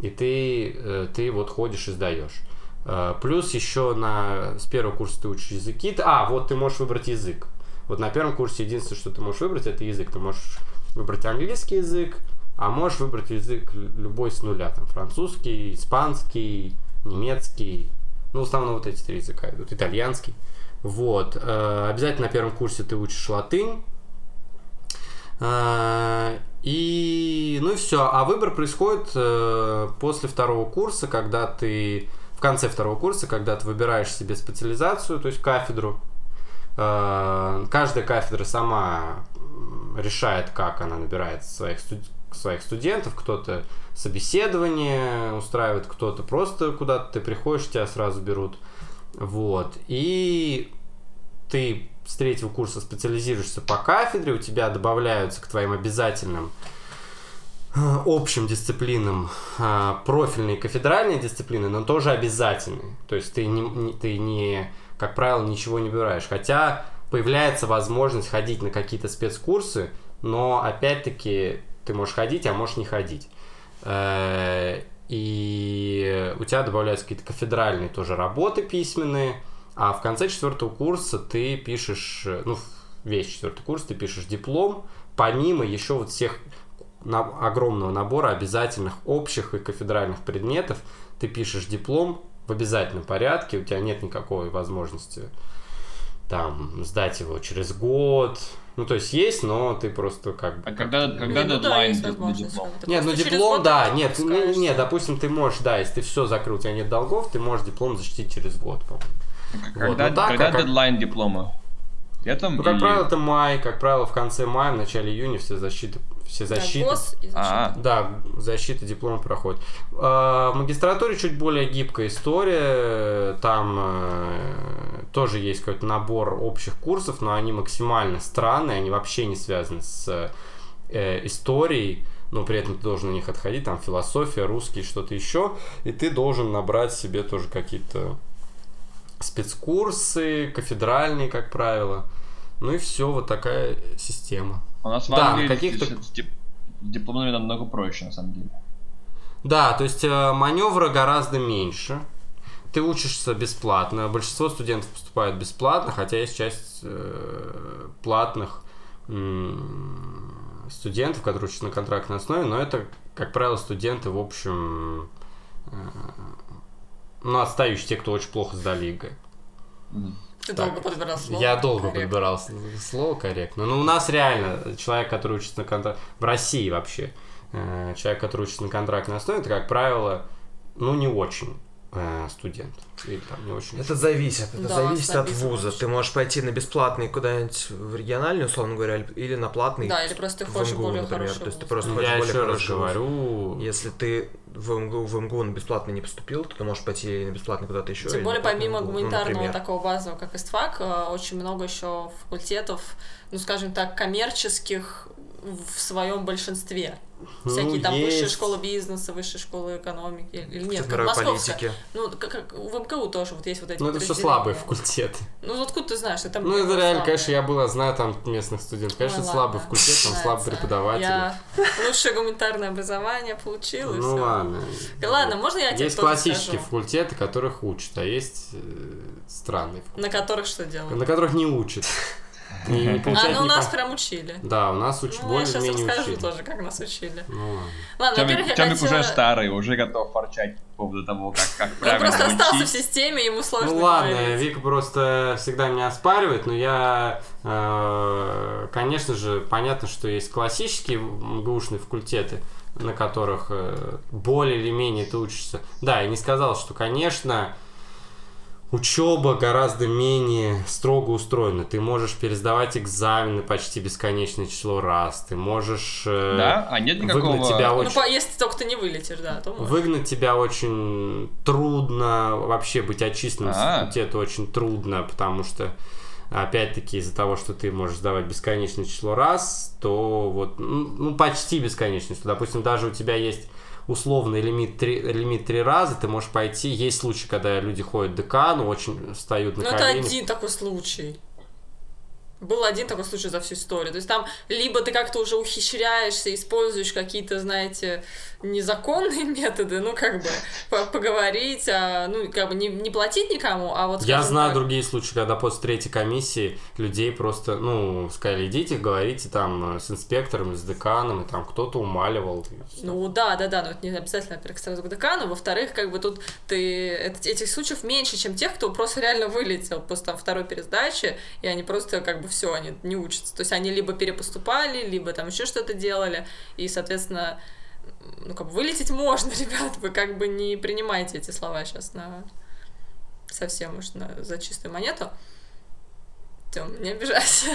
и ты, э, ты вот ходишь и сдаешь. Э, плюс еще на, с первого курса ты учишь языки. А, вот ты можешь выбрать язык. Вот на первом курсе единственное, что ты можешь выбрать, это язык. Ты можешь выбрать английский язык, а можешь выбрать язык любой с нуля, там французский, испанский, немецкий, ну, в основном вот эти три языка идут, итальянский. Вот. Э, обязательно на первом курсе ты учишь латынь. Э, и, ну и все. А выбор происходит после второго курса, когда ты, конце второго курса, когда ты выбираешь себе специализацию, то есть кафедру. Каждая кафедра сама решает, как она набирает своих, студ... своих студентов, кто-то собеседование устраивает, кто-то просто куда-то ты приходишь, тебя сразу берут. Вот. И ты с третьего курса специализируешься по кафедре, у тебя добавляются к твоим обязательным э, общим дисциплинам э, профильные кафедральные дисциплины, но тоже обязательные. То есть ты не, ты не, как правило, ничего не выбираешь. Хотя появляется возможность ходить на какие-то спецкурсы, но опять-таки ты можешь ходить, а можешь не ходить. Э, и у тебя добавляются какие-то кафедральные тоже работы письменные, а в конце четвертого курса ты пишешь, ну, весь четвертый курс ты пишешь диплом, помимо еще вот всех огромного набора обязательных общих и кафедральных предметов, ты пишешь диплом в обязательном порядке, у тебя нет никакой возможности там сдать его через год. Ну, то есть есть, но ты просто как бы... А когда, когда ну, дедлайн да, для диплома? Нет, ну диплом, да, нет, ну, нет, допустим, ты можешь, да, если ты все закрыл, у тебя нет долгов, ты можешь диплом защитить через год, по-моему. Когда, вот, ну, так, когда как, дедлайн диплома? Летом ну, как или... правило, это май, как правило, в конце мая, в начале июня все защиты все защиты. Да, защита. А, да, защита диплома проходит. А, в магистратуре чуть более гибкая история. Там э, тоже есть какой-то набор общих курсов, но они максимально странные, они вообще не связаны с э, историей но при этом ты должен на них отходить, там философия, русский, что-то еще, и ты должен набрать себе тоже какие-то спецкурсы, кафедральные, как правило. Ну и все, вот такая система. У нас в да, Англии каких-то... дипломами намного проще, на самом деле. Да, то есть э, маневра гораздо меньше. Ты учишься бесплатно. Большинство студентов поступают бесплатно, хотя есть часть э, платных э, студентов, которые учатся на контрактной основе, но это, как правило, студенты, в общем, э, ну, отстающие, те, кто очень плохо сдали ЕГЭ. Мм. Ты так, долго подбирал слово? Я долго корректно. подбирал слово корректно. Но ну, у нас реально человек, который учится на контракт... В России вообще. Э, человек, который учится на контрактной основе, это, как правило, ну, не очень студент. Или там не очень... Это зависит, это Да, зависит от вуза. очень. Ты можешь пойти на бесплатный куда-нибудь в региональный, условно говоря, или- на платный Да, или просто ты хочешь МГУ, более например. То есть ты просто Ну, хочешь я более еще раз говорю... Если ты в МГУ, в МГУ на бесплатный не поступил, то ты можешь пойти на бесплатный куда-то еще. Тем более, помимо МГУ, ну, гуманитарного например. такого базового, как ИСТФАК, э, очень много еще факультетов, ну, скажем так, коммерческих в своем большинстве. Ну, Всякие там высшая есть. школа бизнеса, высшая школа экономики, или нет, как московская. политики. Ну, как, как в МКУ тоже вот есть вот эти Ну, это все слабые факультеты. Ну, вот откуда ты знаешь, там... Ну, это реально, слабые? конечно, я была, знаю там местных студентов. Конечно, это слабый факультет, там слабые нравится. преподаватели. Я лучшее гуманитарное образование получила, Ну ладно. Ладно, можно я тебе Есть классические факультеты, которых учат, а есть э, странные факультеты, На которых что делать? на которых не учат. Не А, ну ни нас по- прям учили. Да, у нас уч... Ну, я сейчас расскажу учили. тоже, как нас учили. Ну ладно. Я Тёмик хотела... уже старый, уже готов ворчать по поводу того, как, как Он правильно просто остался в системе, ему сложно Ну ладно, говорить. Вика просто всегда меня оспаривает, но я, э, конечно же, понятно, что есть классические МГУшные факультеты, на которых э, более или менее ты учишься. Да, я не сказал, что, конечно, учеба гораздо менее строго устроена. Ты можешь пересдавать экзамены почти бесконечное число раз. Ты можешь э, Да? А нет выгнать никакого... тебя Ну, очень... по- если только ты не вылетишь, да, то можно. Выгнать тебя очень трудно, вообще быть отчисленным с А. факультета очень трудно, потому что, опять-таки, из-за того, что ты можешь сдавать бесконечное число раз, то вот, ну, ну, почти бесконечное число. Допустим, даже у тебя есть условный лимит три, лимит три раза, ты можешь пойти. Есть случаи, когда люди ходят к декану, очень встают на Ну, это колени. один такой случай. Был один такой случай за всю историю. То есть там либо ты как-то уже ухищряешься, используешь какие-то, знаете, незаконные методы, ну, как бы, по- поговорить, а, ну, как бы не, не платить никому, а вот... Я знаю так, другие случаи, когда после третьей комиссии людей просто, ну, сказали, идите, говорите там с инспектором, с деканом, и там кто-то умаливал. Ну да, да, да, но это не обязательно, во-первых, сразу к декану, во-вторых, как бы тут ты эт- этих случаев меньше, чем тех, кто просто реально вылетел после там второй пересдачи, и они просто как бы все, они не учатся. То есть они либо перепоступали, либо там еще что-то делали, и, соответственно, ну как бы вылететь можно, ребят, вы как бы не принимайте эти слова сейчас на совсем уж на, за чистую монету. Тем, не обижайся.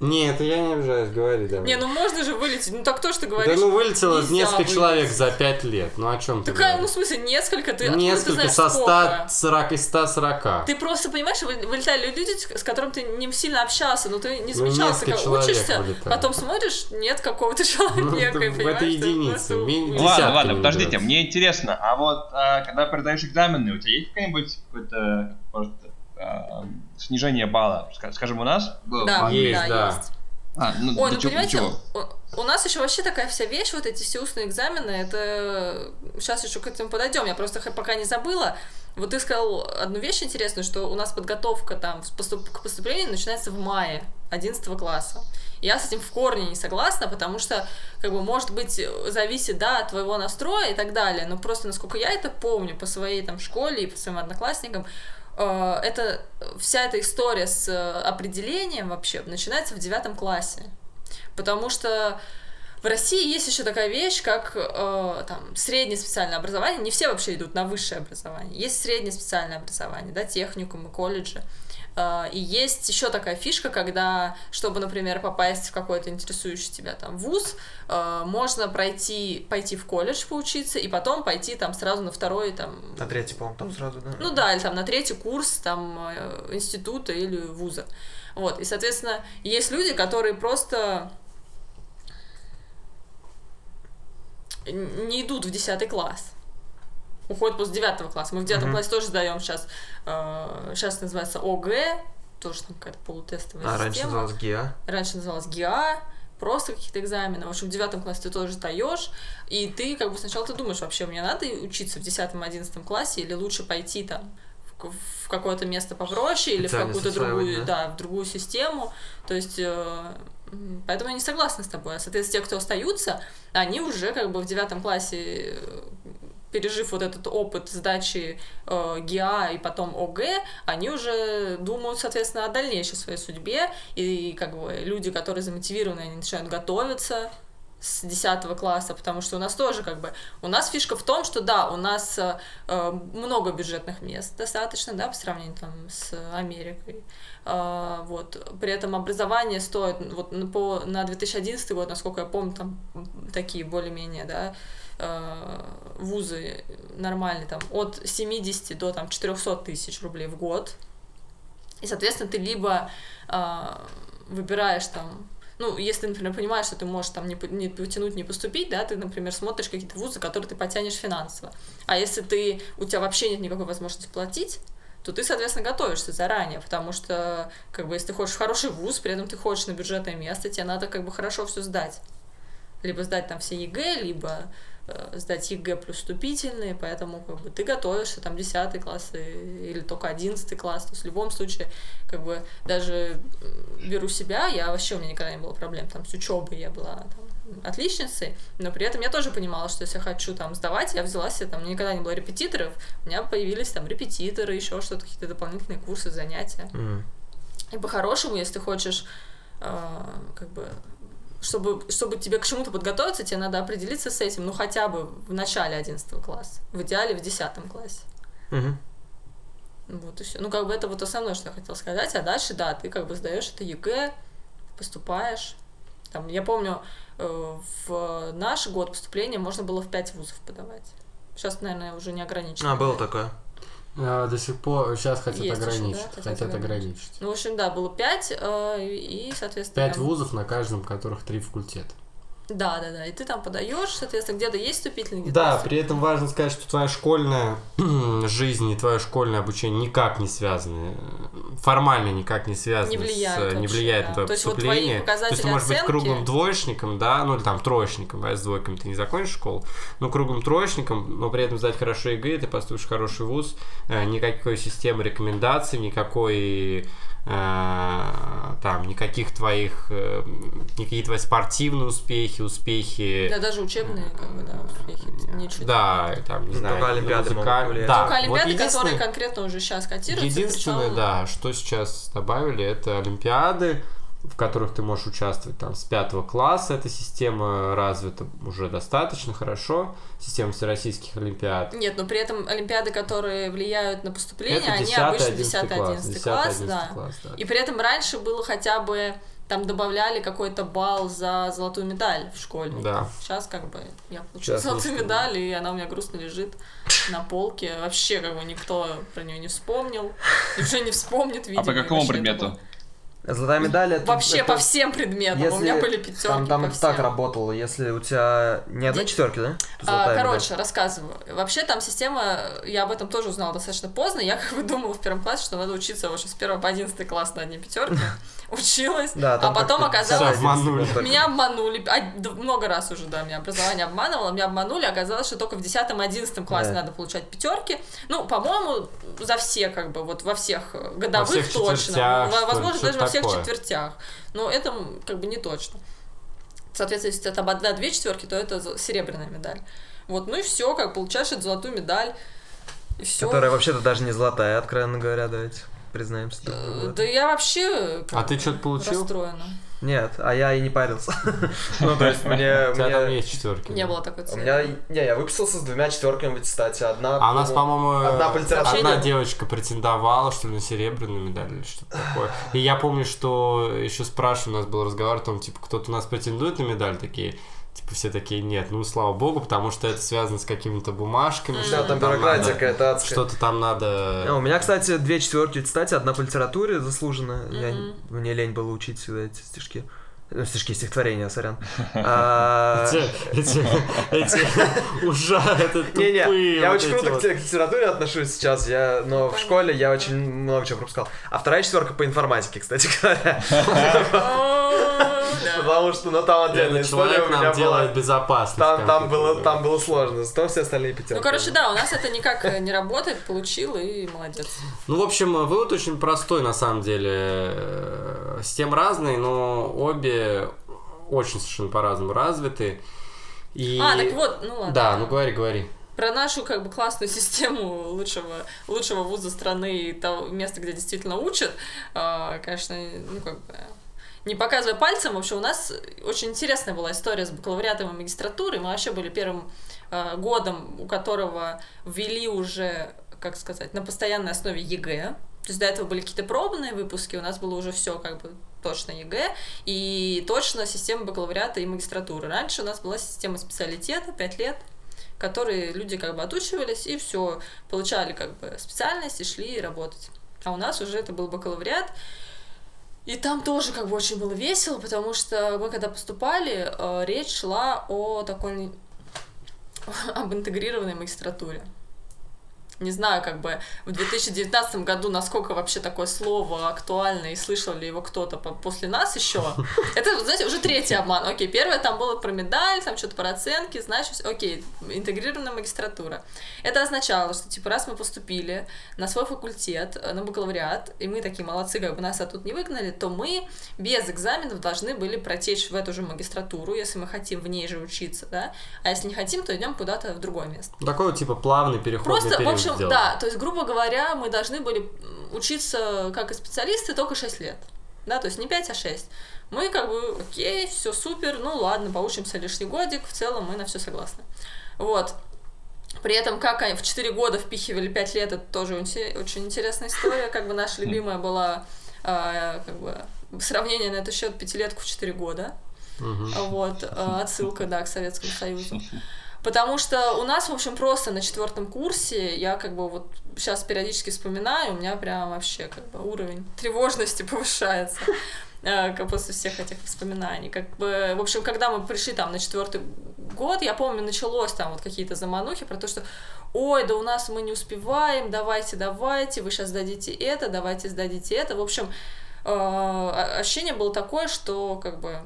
Нет, я не обижаюсь, говори давай. Не, ну можно же вылететь. Ну так то, что да говоришь. ну вылетело несколько вылететь. человек за пять лет. Ну о чем ты Такая, ну, в смысле, несколько, ты откуда ты Несколько знаешь, со сколько? 140 из 140. Ты просто, понимаешь, вы- вылетали люди, с которым ты не сильно общался, но ты не замечал, ты несколько как учишься, вылетает. потом смотришь, нет какого-то Ну, человека, это- и понимаешь, это десятки Ладно, ладно, подождите, мне интересно, а вот а, когда передаешь экзамены, у тебя есть какое-нибудь какое-то может, а, снижение балла? Ска- Скажем, у нас Да. Есть, да, да. есть. А, ну, Ой, ну чё- понимаете, чего? у, у нас еще вообще такая вся вещь, вот эти все устные экзамены, это сейчас еще к этому подойдем, я просто пока не забыла. Вот ты сказал одну вещь интересную, что у нас подготовка там поступ- к поступлению начинается в мае 11 класса. Я с этим в корне не согласна, потому что, как бы, может быть, зависит, да, от твоего настроя и так далее, но просто, насколько я это помню по своей там школе и по своим одноклассникам, э, это вся эта история с э, определением вообще начинается в девятом классе. Потому что в России есть еще такая вещь, как э, там, среднее специальное образование. Не все вообще идут на высшее образование. Есть среднее специальное образование, да, техникумы, колледжи. Э, И есть еще такая фишка, когда, чтобы, например, попасть в какой-то интересующий тебя там вуз, э, можно пройти, пойти в колледж поучиться и потом пойти там сразу на второй там На третий, по-моему, там сразу, да? ну да, или там на третий курс там э, института или вуза. Вот, и, соответственно, есть люди, которые просто не идут в 10 класс. Уходят после 9 класса. Мы в 9 Мгм. классе тоже сдаем сейчас, сейчас называется ОГЭ, тоже там какая-то полутестовая А, система. раньше называлось ГИА. Раньше называлась ГИА, просто какие-то экзамены. В общем, в девятом классе ты тоже сдаешь, и ты как бы сначала ты думаешь, вообще, мне надо учиться в десятом-одиннадцатом классе, или лучше пойти там в какое-то место попроще, или в какую-то другую, осваивать, да? в другую систему. То есть, э, поэтому я не согласна с тобой. А, Соответственно, те, кто остаются, они уже как бы в девятом классе э, пережив вот этот опыт сдачи э, ГИА и потом ОГЭ, они уже думают, соответственно, о дальнейшей своей судьбе, и как бы люди, которые замотивированы, они начинают готовиться, с 10 класса, потому что у нас тоже как бы... У нас фишка в том, что да, у нас э, э, много бюджетных мест достаточно, да, по сравнению там с Америкой. Э, вот. При этом образование стоит, вот на- по, на 2011 год, насколько я помню, там такие более-менее, да, э, вузы нормальные, там, от 70 до там 400 тысяч рублей в год. И, соответственно, ты либо э, выбираешь там ну, если, например, понимаешь, что ты можешь там не, не потянуть, не поступить, да, ты, например, смотришь какие-то вузы, которые ты потянешь финансово. А если ты, у тебя вообще нет никакой возможности платить, то ты, соответственно, готовишься заранее, потому что, как бы, если ты хочешь в хороший вуз, при этом ты хочешь на бюджетное место, тебе надо, как бы, хорошо все сдать. Либо сдать там все ЕГЭ, либо сдать ЕГЭ плюс вступительные, поэтому, как бы, ты готовишься, там, 10 класс и- или только 11 класс, то есть в любом случае, как бы, даже беру себя, я вообще, у меня никогда не было проблем, там, с учебой я была там, отличницей, но при этом я тоже понимала, что если я хочу там сдавать, я взяла себе, там, никогда не было репетиторов, у меня появились там репетиторы, еще что-то, какие-то дополнительные курсы, занятия. М. И по-хорошему, если ты хочешь, э, как бы, чтобы, чтобы тебе к чему-то подготовиться, тебе надо определиться с этим, ну, хотя бы в начале 11 класса, в идеале в 10 классе. Мгм. Вот и все. Ну, как бы это вот основное, что я хотела сказать. А дальше, да, ты как бы сдаешь это ЕГЭ, поступаешь. Там, я помню, э, в наш год поступления можно было в 5 вузов подавать. Сейчас, наверное, уже не ограничено. А, было такое. А, До сих пор сейчас хотят Есть еще, ограничить. да? Хотят Хотят ограничить. ограничить. Ну, в общем, да, было 5, и, соответственно... Пять там- вузов, на каждом которых три факультета. Да, да, да. И ты там подаешь, соответственно, где-то есть вступительный, где-то Да, при этом важно сказать, что твоя школьная жизнь и твое школьное обучение никак не связаны, э, формально никак не связаны, Не влияют с, не вообще, влияет да. на твое То есть вот поступление. То есть ты можешь быть оценки- круглым двоечником, да, ну или там троечником, а с двойками ты не закончишь школу, но круглым троечником, но при этом сдать хорошо ЕГЭ, ты поступишь в хороший вуз, э, никакой системы рекомендаций, никакой э, там никаких твоих э, никакие твои спортивные успехи, успехи Да, даже учебные, как бы, да, успехи. Ничего. да, там, не знаю, Только Олимпиады. Да, Только вот Олимпиады, которые единственное- конкретно уже сейчас котируются. Единственное, причем- да, что сейчас добавили, это Олимпиады, в которых ты можешь участвовать там с пятого класса. Эта система развита уже достаточно хорошо. Система всероссийских Олимпиад. Нет, но при этом Олимпиады, которые влияют на поступление, это они 10 обычно 11 10-11 класс. 10 класс, 11 да. класс, да. И при этом раньше было хотя бы там добавляли какой-то балл за золотую медаль в школе. Да. Сейчас как бы я получила Сейчас золотую медаль, и она у меня грустно лежит на полке. Вообще как бы никто про нее не вспомнил. И уже не вспомнит, видимо. А по какому предмету? это Золотая медаль это... Вообще это по всем предметам. У меня были пятерки. Там, там по это так всем. работало, если у тебя не одна Де- четверки, да? А, Золотая медаль. короче, рассказываю. Вообще там система, я об этом тоже узнала достаточно поздно. Я как бы думала в первом классе, что надо учиться вообще с первого по одиннадцатый класс на одни пятерки. Училась, Да, а потом оказалось... Обманули. Вот. Меня обманули, а, много раз уже, да, меня образование обманывало, меня обманули, оказалось, что только в 10-11 классе Да. надо получать пятерки. Ну, по-моему, за все, как бы, вот во всех э, годовых Во всех точно. что Возможно, даже во всех такое. четвертях. Но это как бы не точно. Соответственно, если это одна две четверки, то это серебряная медаль. Вот, ну и все, как получаешь эту золотую медаль. И все. Которая вообще-то даже не золотая, откровенно говоря, давайте признаемся. друг другу этом. Да я вообще как А ты что-то получил? расстроена. Нет, а я и не парился. Ну, то есть мне... У тебя там есть четверки. Не было такой У цели. меня, не, я выписался с двумя четверками в аттестате. Одна, А у нас, по-моему, одна по литературе. одна девочка претендовала, что ли, на серебряную медаль или что-то такое. И я помню, что еще спрашивали, у нас был разговор о том, типа, кто-то у нас претендует на медаль, такие, типа, все такие, нет, ну, слава богу, потому что это связано с какими-то бумажками. Да, Да, что-то там надо- бюрократия какая-то адская. Что-то там надо... А, У меня, кстати, две четверки аттестате, одна по литературе заслуженно. Я, мне лень было учить всегда эти стишки. Ну, стишки, стихотворения, сорян. А, Эти, эти, эти ужа, это Не-не, тупые я вот очень круто к литературе отношусь сейчас, я, но в школе я очень много чего пропускал. А вторая четверка по информатике, кстати говоря. Потому что, ну, там отдельная история у меня нам делает безопасность. Там, там, было, там было сложно, зато все остальные пятерки. Ну, короче, да, у нас это никак э, не работает, получил и молодец. Ну, в общем, вывод очень простой, на самом деле. Э, Системы разные, но обе очень совершенно по-разному развиты. И... А, так вот, ну ладно. Да, ну говори, говори. Про нашу как бы классную систему лучшего, лучшего вуза страны и того места, где действительно учат, а, конечно, ну как бы... не показывая пальцем, в общем, у нас очень интересная была история с бакалавриатом и магистратурой. Мы вообще были первым э, годом, у которого ввели уже, как сказать, на постоянной основе ЕГЭ. То есть до этого были какие-то пробные выпуски, у нас было уже все как бы точно ЕГЭ и точно система бакалавриата и магистратуры. Раньше у нас была система специалитета, 5 лет, которые люди как бы отучивались и все, получали как бы специальность и шли работать. А у нас уже это был бакалавриат, и там тоже как бы очень было весело, потому что мы когда поступали, э, речь шла о такой об интегрированной магистратуре не знаю, как бы в 2019 году, насколько вообще такое слово актуально и слышал ли его кто-то после нас еще. Это, знаете, уже третий обман. Окей, первое там было про медаль, там что-то про оценки, значит, окей, интегрированная магистратура. Это означало, что, типа, раз мы поступили на свой факультет, э, на бакалавриат, и мы такие молодцы, как бы нас оттуда не выгнали, то мы без экзаменов должны были протечь в эту же магистратуру, если мы хотим в ней же учиться, да, а если не хотим, то идем куда-то в другое место. Такой, типа, плавный переход Просто, в общем, общем, да, то есть, грубо говоря, мы должны были учиться как и специалисты только 6 лет. Да, то есть не 5, а 6. Мы как бы, окей, все супер, ну ладно, поучимся лишний годик, в целом мы на все согласны. Вот. При этом, как они в 4 года впихивали 5 лет, это тоже очень интересная история. Как бы наша любимая была э, как бы, сравнение на этот счет пятилетку в 4 года. Угу. Вот, э, отсылка, да, к Советскому Союзу. Потому что у нас, в общем, просто на четвертом курсе я как бы вот сейчас периодически вспоминаю, у меня прям вообще как бы уровень тревожности повышается э, после всех этих воспоминаний. Как бы, в общем, когда мы пришли там на четвертый год, я помню, началось там вот какие-то заманухи про то, что ой, да у нас мы не успеваем, давайте, давайте, вы сейчас сдадите это, давайте сдадите это. В общем, э, ощущение было такое, что как бы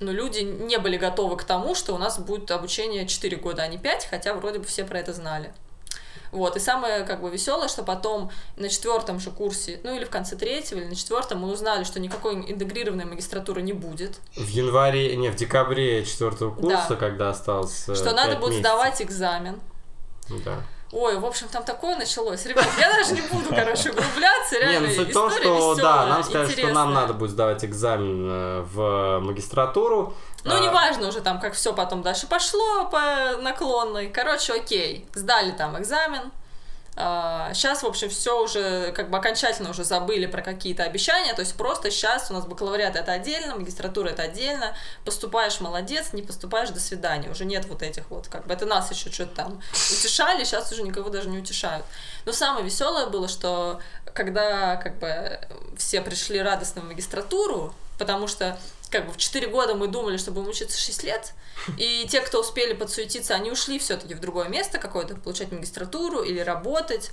но люди не были готовы к тому, что у нас будет обучение 4 года, а не 5, хотя вроде бы все про это знали. Вот, и самое как бы веселое, что потом на четвертом же курсе, ну или в конце третьего, или на четвертом мы узнали, что никакой интегрированной магистратуры не будет. В январе, не, в декабре четвертого курса, да. когда остался. Что надо будет месяцев. сдавать экзамен. Да. Ой, в общем, там такое началось. Ребят, я даже не буду, короче, углубляться. Реально, не, ну суть в том, что веселая, да, нам сказали, что нам надо будет сдавать экзамен э, в магистратуру. Ну, а... неважно уже там, как все потом дальше пошло по наклонной. Короче, окей, сдали там экзамен, Сейчас, а, в общем, все уже как бы окончательно уже забыли про какие-то обещания, то есть просто сейчас у нас бакалавриат это отдельно, магистратура это отдельно, поступаешь молодец, не поступаешь до свидания, уже нет вот этих вот, как бы это нас еще что-то там утешали, сейчас уже никого даже не утешают. Но самое веселое было, что когда как бы все пришли радостно в магистратуру, потому что как бы в 4 года мы думали, что будем учиться 6 лет, и те, кто успели подсуетиться, они ушли все-таки в другое место какое-то, получать магистратуру или работать.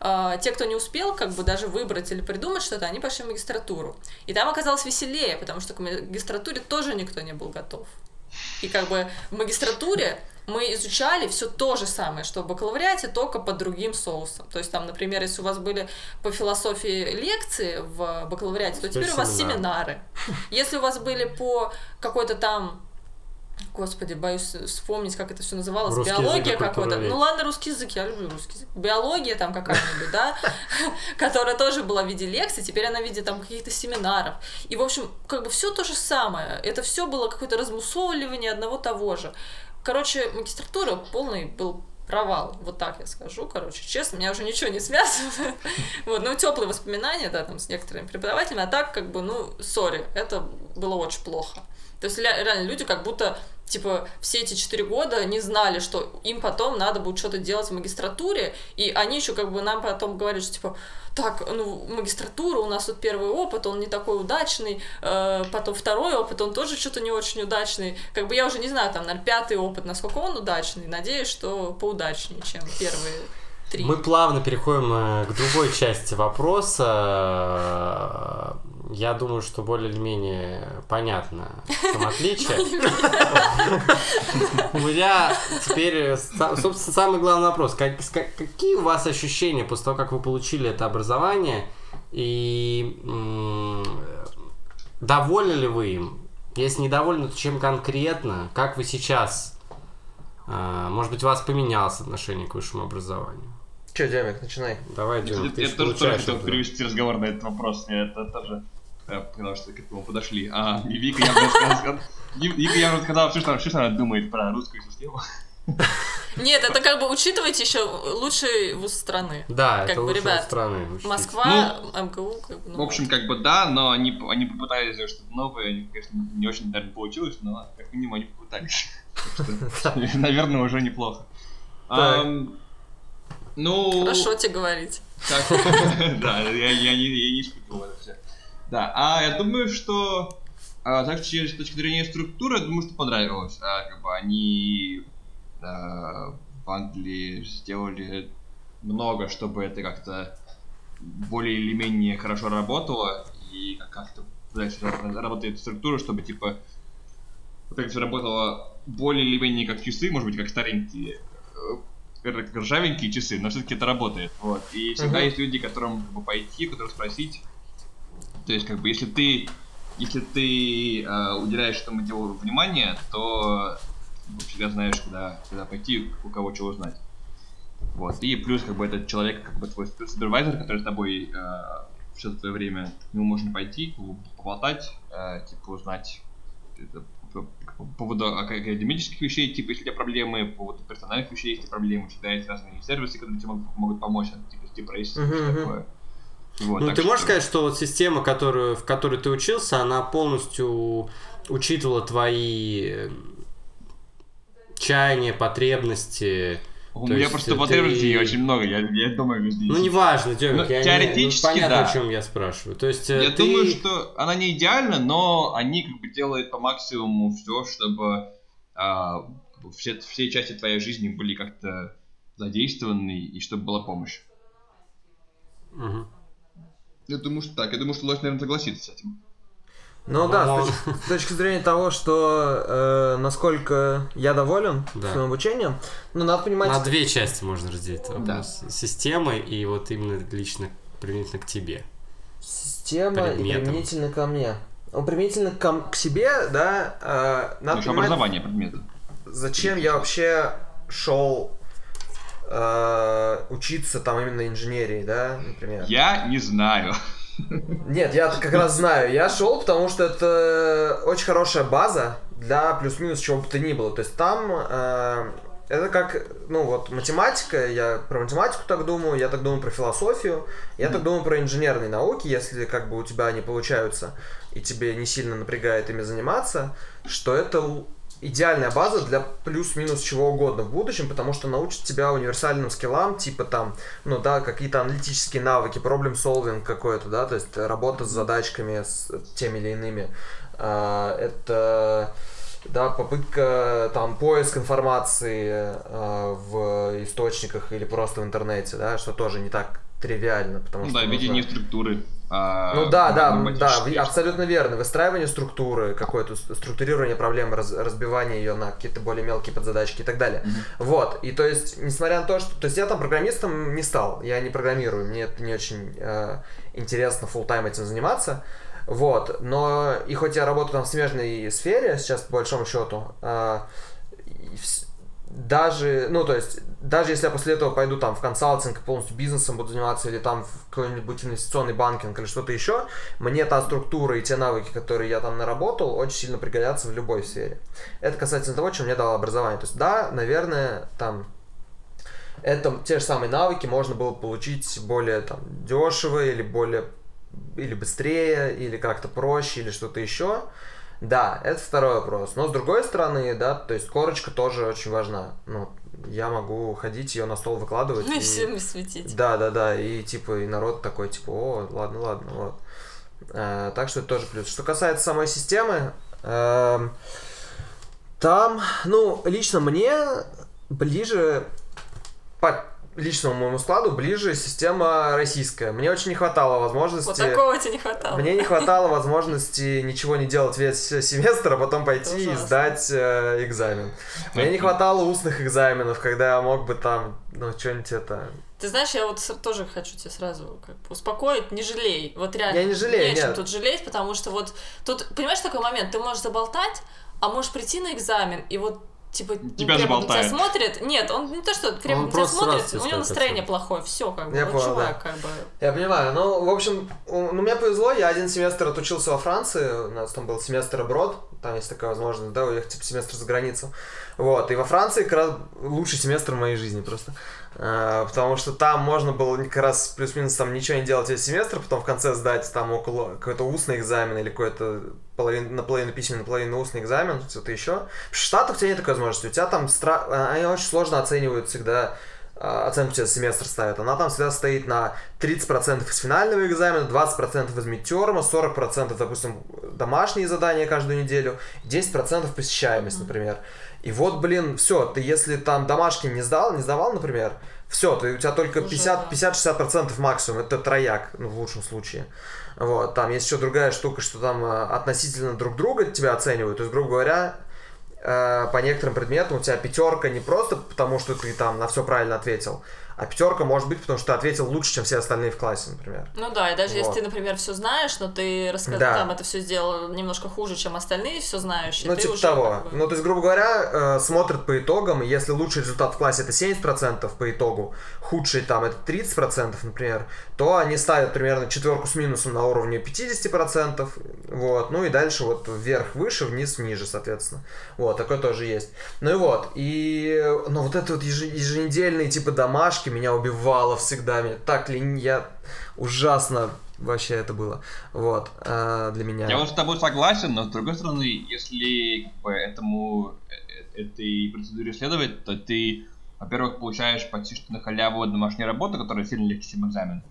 А, те, кто не успел как бы даже выбрать или придумать что-то, они пошли в магистратуру. И там оказалось веселее, потому что к магистратуре тоже никто не был готов. И как бы в магистратуре мы изучали все то же самое, что в бакалавриате, только под другим соусом. То есть там, например, если у вас были по философии лекции в бакалавриате, то теперь у вас семинары. Если у вас были по какой-то там Господи, боюсь вспомнить, как это все называлось. Русский Биология какой-то. Ну ладно, русский язык, я люблю русский язык. Биология там какая-нибудь, да, которая тоже была в виде лекций, теперь она в виде там каких-то семинаров. И, в общем, как бы все то же самое. Это все было какое-то размусоливание одного того же. Короче, магистратура полный был провал, вот так я скажу, короче, честно, меня уже ничего не связывает, вот, ну, теплые воспоминания, да, там, с некоторыми преподавателями, а так, как бы, ну, сори, это было очень плохо. То есть реально люди как будто типа все эти четыре года не знали, что им потом надо будет что-то делать в магистратуре, и они еще как бы нам потом говорят, что типа так, ну, магистратура, у нас тут первый опыт, он не такой удачный, э, потом второй опыт, он тоже что-то не очень удачный. Как бы я уже не знаю, там, наверное, пятый опыт, насколько он удачный. Надеюсь, что поудачнее, чем первые три. Мы плавно переходим э, к другой части вопроса я думаю, что более или менее понятно в отличие. У меня теперь, собственно, самый главный вопрос. Какие у вас ощущения после того, как вы получили это образование? И довольны ли вы им? Если недовольны, то чем конкретно? Как вы сейчас? А, может быть, у вас поменялось отношение к высшему образованию? Че, Демик, начинай. Давай, Демик, ты Я тоже хотел перевести разговор на этот вопрос. Это тоже э, потому что к этому подошли. А и Вика явно сказала, Вика явно сказала, что, что, что она думает про русскую систему. Нет, это как бы учитывайте еще лучший вуз страны. Да, Как это бы, лучшие ребят, страны. учтите. Москва, МГУ, как бы, ну, В общем, как бы да, но они, они попытались сделать что-то новое, они, конечно, не очень, наверное, получилось, но как минимум они попытались. Наверное, уже неплохо. Так. Ну... хорошо тебе говорить. Так, да, я, не, испытывал это все. Да, а я думаю, что а, так с точки зрения структуры, я думаю, что понравилось. А, как бы они а, в Англии сделали много, чтобы это как-то более или менее хорошо работало, и как- как-то дальше ра- работает структура, чтобы типа вот это все работало более или менее как часы, может быть, как старенькие ржавенькие часы, но все-таки это работает. Вот. И всегда Мгм. есть люди, которым как бы, пойти, которым спросить. То есть, как бы, если ты если ты э, уделяешь этому делу внимание, то всегда знаешь, куда, куда пойти, у кого чего узнать. Вот. И плюс, как бы, этот человек, как бы твой супервайзер, который с тобой э, все твое время, к нему можно пойти, поболтать, э, типа, узнать это, по, по поводу ака- академических вещей, типа, если у тебя проблемы, по поводу персональных вещей, если проблемы, всегда есть разные сервисы, которые тебе могут, могут помочь, типа, с депрессией, Мгм, что мгм. такое. Вот, Ну, ты можешь что- сказать, что вот система, которую, в которой ты учился, она полностью учитывала твои э, чаяния, потребности. У То меня есть просто ты- потребностей очень много, я, я думаю, везде. Ну, неважно, Демик, Ну, я не- теоретически, ну, понятно, да. о чем я спрашиваю. То есть э, Я ты... думаю, что она не идеальна, но они как бы делают по максимуму все, чтобы а, все, все части твоей жизни были как-то задействованы и чтобы была помощь. Мгм. Я думаю, что так. Я думаю, что Лось, наверное, согласится с этим. Ну да, с точки, с точки зрения того, что э, насколько я доволен Да. своим обучением, ну надо понимать, На две части можно разделить Да. Системы и вот именно лично применительно к тебе. система и предметом. применительно ко мне. Ну, применительно к, к себе, да, э, надо Еще понимать, образование предмета. зачем я вообще шел э, учиться там именно инженерии, да, например. Я не знаю. Нет, я как раз знаю. Я шел, потому что это очень хорошая база для плюс-минус чего бы то ни было. То есть там э, это как, ну вот, математика, я про математику так думаю, я так думаю про философию, я так думаю про инженерные науки, если как бы у тебя они получаются и тебе не сильно напрягает ими заниматься, что это идеальная база для плюс-минус чего угодно в будущем, потому что научит тебя универсальным скиллам, типа там, ну да, какие-то аналитические навыки, проблем solving какой-то, да, то есть работа с задачками, с теми или иными. А, это да, попытка там поиск информации а, в источниках или просто в интернете, да, что тоже не так тривиально, потому Ну что да, нужно- видение структуры. А, ну да, да, да, абсолютно верно. Выстраивание структуры, какое-то структурирование проблемы, раз- разбивание ее на какие-то более мелкие подзадачки и так далее. Вот. И то есть, несмотря на то, что. То есть я там программистом не стал. Я не программирую. Мне это не очень э, интересно full тайм этим заниматься. Вот. Но и хоть я работаю там в смежной сфере сейчас, по большому счету, э, даже, ну, то есть, даже если я после этого пойду там в консалтинг, полностью бизнесом буду заниматься, или там в какой-нибудь инвестиционный банкинг или что-то еще, мне та структура и те навыки, которые я там наработал, очень сильно пригодятся в любой сфере. Это касательно того, чем мне дало образование. То есть, да, наверное, там это те же самые навыки можно было получить более там дешево или более или быстрее, или как-то проще, или что-то еще. Да, это второй вопрос. Но с другой стороны, да, то есть корочка тоже очень важна. Ну, я могу ходить ее на стол выкладывать. Ну и и- всем светить. Да, да, да. И типа, и народ такой, типа, о, ладно, ладно, вот. Э, так что это тоже плюс. Что касается самой системы, эм, там, ну, лично мне ближе по личному моему складу ближе система российская. Мне очень не хватало возможности. Вот такого тебе не хватало. Мне не хватало возможности ничего не делать весь семестр, а потом пойти и сдать э, экзамен. Мне не хватало устных экзаменов, когда я мог бы там, ну, что-нибудь это... Ты знаешь, я вот тоже хочу тебя сразу как бы успокоить, не жалей. Вот реально. Я не жалею, о чем нет. тут жалеть, потому что вот тут, понимаешь, такой момент, ты можешь заболтать, а можешь прийти на экзамен, и вот типа, Тебя ну, прям на тебя смотрит. Нет, он не то, что крепко Он на тебя просто смотрит, у него настроение отсюда. плохое, все, как бы. Я вот понял, чувак, да. как бы. Я понимаю. Ну, в общем, у- ну, мне повезло, я один семестр отучился во Франции, у нас там был семестр аброд, там есть такая возможность, да, уехать типа семестр за границу. Вот, и во Франции как раз лучший семестр в моей жизни просто. А, потому что там можно было как раз плюс-минус там ничего не делать весь семестр, потом в конце сдать там около какой-то устный экзамен или какой-то половин, наполовину письменный, наполовину устный экзамен, что-то еще. В Штатах у тебя нет такой возможности, у тебя там стра... а, они очень сложно оценивают всегда а, оценку тебе семестр ставят. Она там всегда стоит на 30% из финального экзамена, 20% из мидтерма, 40% допустим домашние задания каждую неделю, 10% посещаемость, например. И вот, блин, все, ты если там домашки не сдал, не сдавал, например, все, ты, у тебя только Уже 50 50-60% максимум, это трояк, ну, в лучшем случае. Вот, там есть еще другая штука, что там э, относительно друг друга тебя оценивают. То есть, грубо говоря, э, по некоторым предметам у тебя пятерка не просто потому, что ты там на все правильно ответил, а пятерка может быть, потому что ты ответил лучше, чем все остальные в классе, например. Ну да, и даже если Вот. ты, например, все знаешь, но ты рассказал, Да. там это все сделал немножко хуже, чем остальные все знающие, Ну, типа уже того. как бы- Ну, то есть, грубо говоря, э, смотрят по итогам, и если лучший результат в классе это 70% по итогу, худший там это 30%, например, то они ставят примерно четверку с минусом на уровне 50%, вот, ну и дальше вот вверх выше, вниз ниже, соответственно. Вот, такое тоже есть. Ну и вот, и, ну вот это вот еже- еженедельные типа домашки меня убивало всегда, меня так лень, я ужасно вообще это было, вот, э, для меня. Я вот с тобой согласен, но с другой стороны, если бы, этому э, этой процедуре следовать, то ты, во-первых, получаешь почти что на халяву домашнюю работу, которая сильно легче, чем экзамен.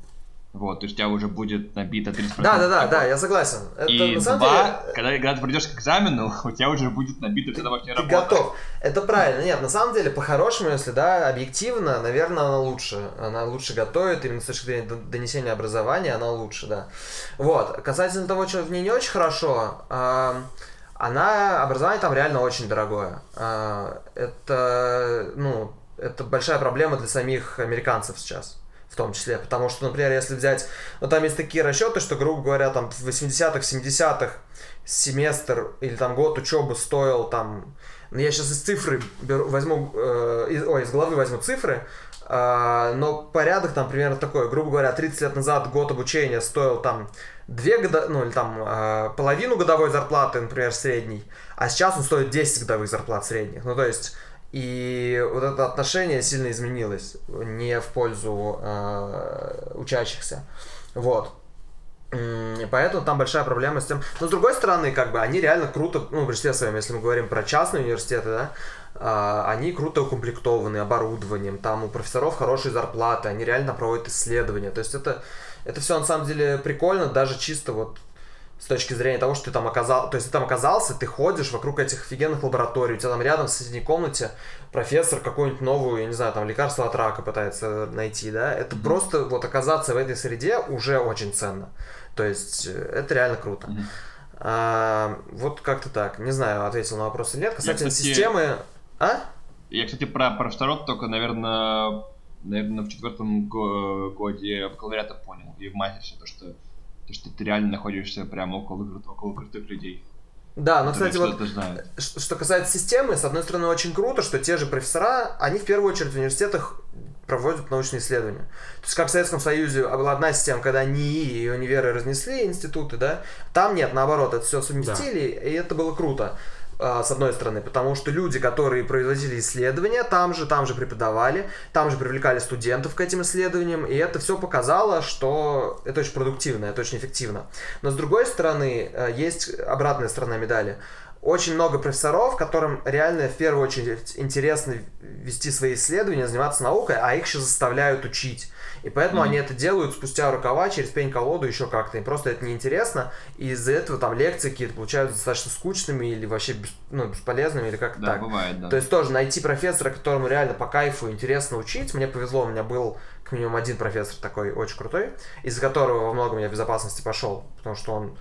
Вот, то есть у тебя уже будет набито 30%. Да, да, да, да, я согласен. Это И на самом два, деле когда, когда ты придешь к экзамену, у тебя уже будет набита вся домашняя ты работа. готов. Это правильно. Нет, на самом деле, по-хорошему, если да, объективно, наверное, она лучше. Она лучше готовит, именно с точки зрения донесения образования, она лучше, да. Вот. Касательно того, что в ней не очень хорошо, она, образование там реально очень дорогое. А, Это, ну, это большая проблема для самих американцев сейчас том числе, потому что, например, если взять, ну там есть такие расчеты, что, грубо говоря, там в 80-х, 70-х семестр или там год учебы стоил там, ну я сейчас из цифры беру, возьму, э, из, ой, из головы возьму цифры, а, но порядок там примерно такой, грубо говоря, 30 лет назад год обучения стоил там две года, ну или там а, половину годовой зарплаты, например, средней, а сейчас он стоит 10 годовых зарплат средних, ну то есть и вот это отношение сильно изменилось, не в пользу э, учащихся. Вот. И Поэтому там большая проблема с тем. Но с другой стороны, как бы они реально круто, ну, в большинстве своем, если мы говорим про частные университеты, да, а, они круто укомплектованы оборудованием, там у профессоров хорошие зарплаты, они реально проводят исследования. То есть это, это все на самом деле прикольно, даже чисто вот с точки зрения того, что ты там оказался, то есть ты там оказался, ты ходишь вокруг этих офигенных лабораторий, у тебя там рядом в соседней комнате профессор какую-нибудь новую, я не знаю, там лекарство от рака пытается найти, да, это просто вот оказаться в этой среде уже очень ценно. То есть э, это реально круто. Мгм. А, вот как-то так. Не знаю, ответил на вопрос или нет. Касательно кстати, системы... А? Я, кстати, про профессоров только, наверное, наверное, в четвертом го- годе бакалавриата понял. И в мастерсе, то, что, то, что ты реально находишься прямо около, около крутых людей. Да, ну, которые кстати, вот Что касается системы, с одной стороны, очень круто, что те же профессора, они в первую очередь в университетах проводят научные исследования. То есть, как в Советском Союзе была одна система, когда НИИ и универы разнесли институты, да, там нет, наоборот, это все совместили, и это было круто с одной стороны, потому что люди, которые производили исследования, там же, там же преподавали, там же привлекали студентов к этим исследованиям, и это все показало, что это очень продуктивно, это очень эффективно. Но с другой стороны, э, есть обратная сторона медали. Очень много профессоров, которым реально в первую очередь интересно вести свои исследования, заниматься наукой, а их еще заставляют учить. И поэтому Мгм. они это делают спустя рукава, через пень-колоду, еще как-то. Им просто это неинтересно, и из-за этого там лекции какие-то получаются достаточно скучными или вообще бес- ну, бесполезными, или как-то Да, так. бывает, да. То есть тоже найти профессора, которому реально по кайфу интересно учить. Мне повезло, у меня был как минимум один профессор такой очень крутой, из-за которого во многом я в безопасности пошел, потому что он,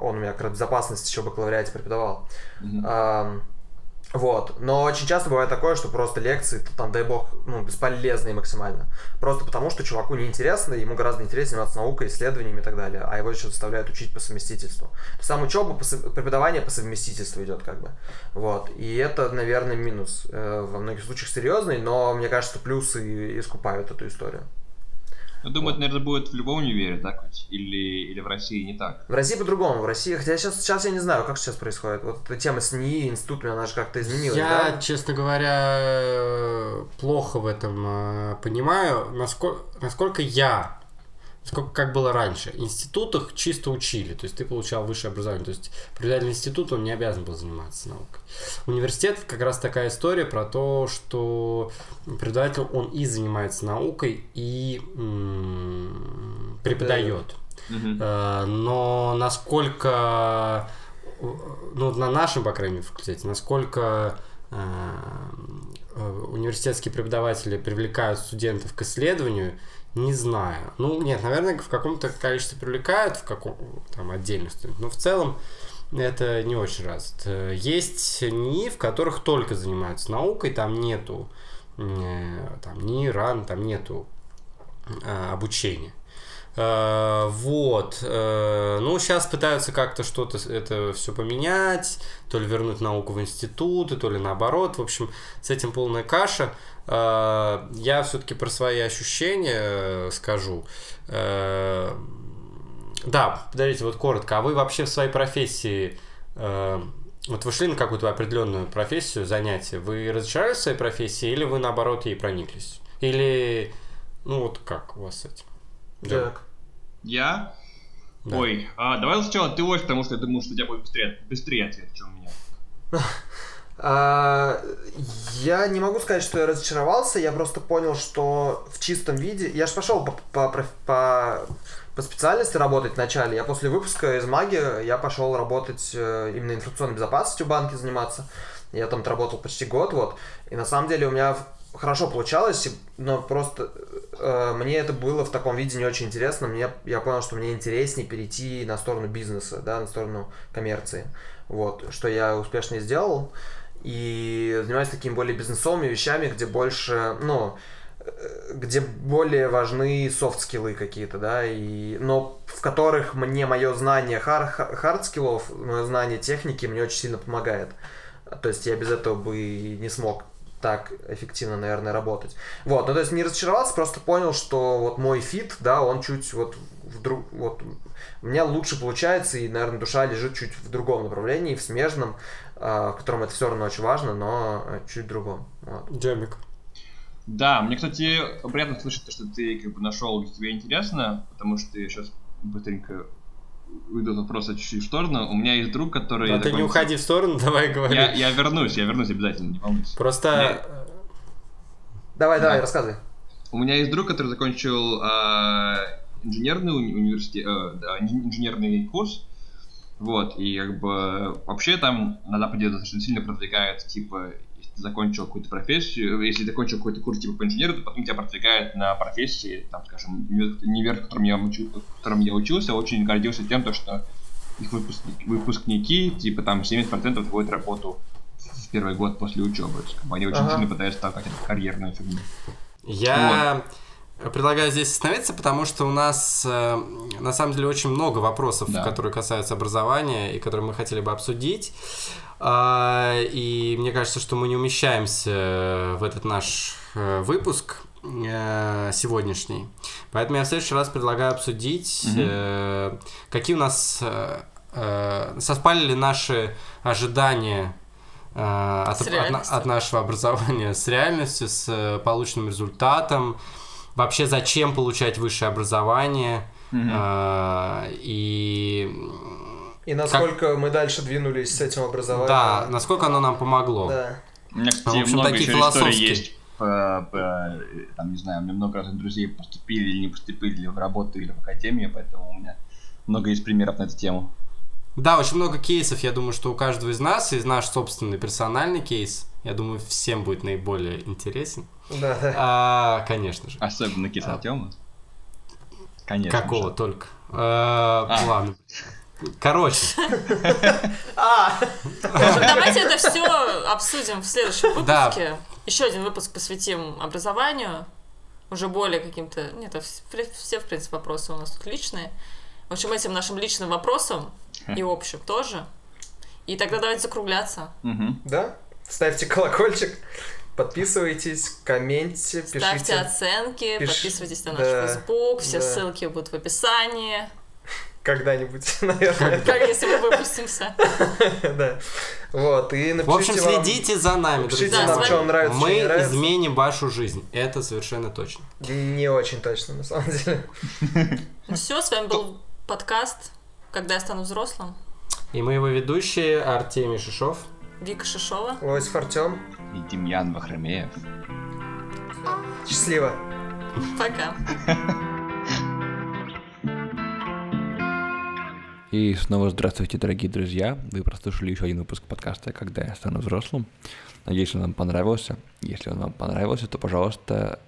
он у меня как раз безопасность еще в бакалавриате преподавал. Ам, Вот. Но очень часто бывает такое, что просто лекции, там, дай бог, ну, бесполезные максимально. Просто потому, что чуваку неинтересно, ему гораздо интереснее заниматься наукой, исследованиями и так далее, а его еще заставляют учить по совместительству. То сам учеба, по, сов- преподавание по совместительству идет как бы. Вот. И это, наверное, минус. Э, во многих случаях серьезный, но мне кажется, плюсы искупают эту историю. Я думаю, это, наверное, будет в любом универе, так ведь? Или, или в России не так? В России по-другому. В России, хотя сейчас, сейчас я не знаю, как сейчас происходит. Вот эта тема с НИИ, институтами, она же как-то изменилась, Я, да? честно говоря, плохо в этом э, понимаю, насколько, насколько я, сколько как было раньше. В институтах чисто учили, то есть ты получал высшее образование, то есть преподаватель института он не обязан был заниматься наукой. Университет как раз такая история про то, что преподаватель он и занимается наукой, и м, преподает. Э, но насколько, ну, на нашем, по крайней мере, факультете, насколько э, э, университетские преподаватели привлекают студентов к исследованию, не знаю. Ну, нет, наверное, в каком-то количестве привлекают, в каком там отдельных студентов, но в целом это не очень развито. Есть НИИ, в которых только занимаются наукой, там нету э, там ни ран, там нету э, обучения. Э, Вот. э, Ну, сейчас пытаются как-то что-то это все поменять, то ли вернуть науку в институты, то ли наоборот. В общем, с этим полная каша. Я все-таки про свои ощущения э, скажу. Э, Да, подождите, вот коротко. А вы вообще в своей профессии э, вот вы шли на какую-то определенную профессию, занятие, вы разочаровались в своей профессии или вы наоборот ей прониклись? Или, ну вот как у вас с этим? Так. Я? Да. Ой, а, давай сначала ты ось, потому что я думаю, что у тебя будет быстрее, быстрее ответ, чем у меня. А, я не могу сказать, что я разочаровался, я просто понял, что в чистом виде... Я же пошел по, по, по, по специальности работать вначале. Я после выпуска из маги, я пошел работать э, именно информационной безопасностью в банке заниматься. Я там отработал почти год, вот. И на самом деле у меня хорошо получалось, но просто э, мне это было в таком виде не очень интересно. Мне, я понял, что мне интереснее перейти на сторону бизнеса, да, на сторону коммерции. Вот, что я успешно сделал. И занимаюсь такими более бизнесовыми вещами, где больше, ну, э, где более важны софт-скиллы какие-то, да, и, но в которых мне мое знание хард-скиллов, мое знание техники мне очень сильно помогает. То есть я без этого бы не смог так эффективно, наверное, работать. Вот, ну то есть не разочаровался, просто понял, что вот мой фит, да, он чуть вот вдруг, вот у меня лучше получается, и, наверное, душа лежит чуть в другом направлении, в смежном, в котором это все равно очень важно, но э, чуть в другом. Вот. Джемик. Да, мне, кстати, приятно слышать, то, что ты как бы нашел, где тебе интересно, потому что я сейчас быстренько уйду от вопроса чуть-чуть в сторону. У меня есть друг, который... А ты не уходи в сторону, давай говори. Я, я вернусь, я вернусь обязательно, не волнуйся. Просто... Давай, давай, Да. рассказывай. У меня есть друг, который закончил а, инженерный уни- университет, э, да, инж- инженерный курс. Вот, и как бы вообще там на Западе достаточно сильно продвигают, типа, если ты закончил какую-то профессию, если ты закончил какой-то курс типа по инженеру, то потом тебя продвигают на профессии, там, скажем, универ, в котором я, учу- в котором я учился, очень гордился тем, то, что их выпускники, выпускники типа, там, 70% находят работу в первый год после учебы. Они очень Ага. сильно пытаются эту карьерную фигню. Я предлагаю здесь остановиться, потому что у нас э, на самом деле очень много вопросов, Да. которые касаются образования и которые мы хотели бы обсудить. А, И мне кажется, что мы не умещаемся в этот наш э, выпуск э, сегодняшний. Поэтому я в следующий раз предлагаю обсудить, э, какие у нас э, э, совпали ли наши ожидания от, от- от нашего образования с реальностью, с полученным результатом. Вообще, зачем получать высшее образование? Мгм. э, и И насколько мы дальше двинулись с этим образованием. да, насколько оно нам помогло. Да. У меня, кстати, В общем, много такие еще историй философские. есть. По, по- там, не знаю, у меня много разных друзей поступили или не поступили в работу или в академию, поэтому у меня много есть примеров на эту тему. Да, очень много кейсов. Я думаю, что у каждого из нас есть наш собственный персональный кейс. Я думаю, всем будет наиболее интересен. Да, да. А, конечно же. Особенно кейс Артема. Конечно. Какого же. только. А, Ладно. Короче, А, Ну, Давайте это все обсудим в следующем Да. выпуске. Еще один выпуск посвятим образованию. Уже более каким-то... Нет, это в- все, в принципе, вопросы у нас тут личные. В общем, этим нашим личным вопросам и общим тоже. И тогда давайте закругляться. Да? Ставьте колокольчик, подписывайтесь, комменте, Ставьте пишите. оценки, Пиш- подписывайтесь на наш да, Facebook, все да. ссылки будут в описании. Когда-нибудь, наверное. Как если мы выпустимся. Да. Вот, и напишите в общем, вам- следите за нами, Напишите друзья. Нам, что вам нравится, что Мы не нравится. изменим вашу жизнь. Это совершенно точно. Не очень точно, на самом деле. Ну все, с вами был подкаст «Когда я стану взрослым». И мы его ведущие Артемий Шишов. Вика Шишова. Лосев Артем. И Демьян Вахромеев. Счастливо. Пока. И снова здравствуйте, дорогие друзья. Вы прослушали еще один выпуск подкаста «Когда я стану взрослым». Надеюсь, он вам понравился. Если он вам понравился, то, пожалуйста,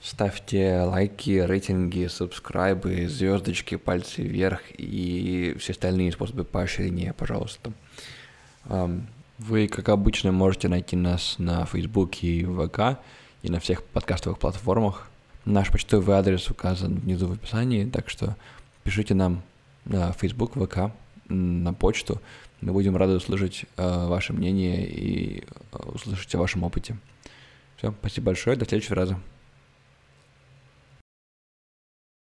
ставьте лайки, рейтинги, субскрайбы, звездочки, пальцы вверх и все остальные способы поощрения, пожалуйста. Вы, как обычно, можете найти нас на Фейсбуке и ВК и на всех подкастовых платформах. Наш почтовый адрес указан внизу в описании, так что пишите нам на Facebook, ВК, на почту. Мы будем рады услышать э, ваше мнение и э, услышать о вашем опыте. Все, спасибо большое, до следующего раза.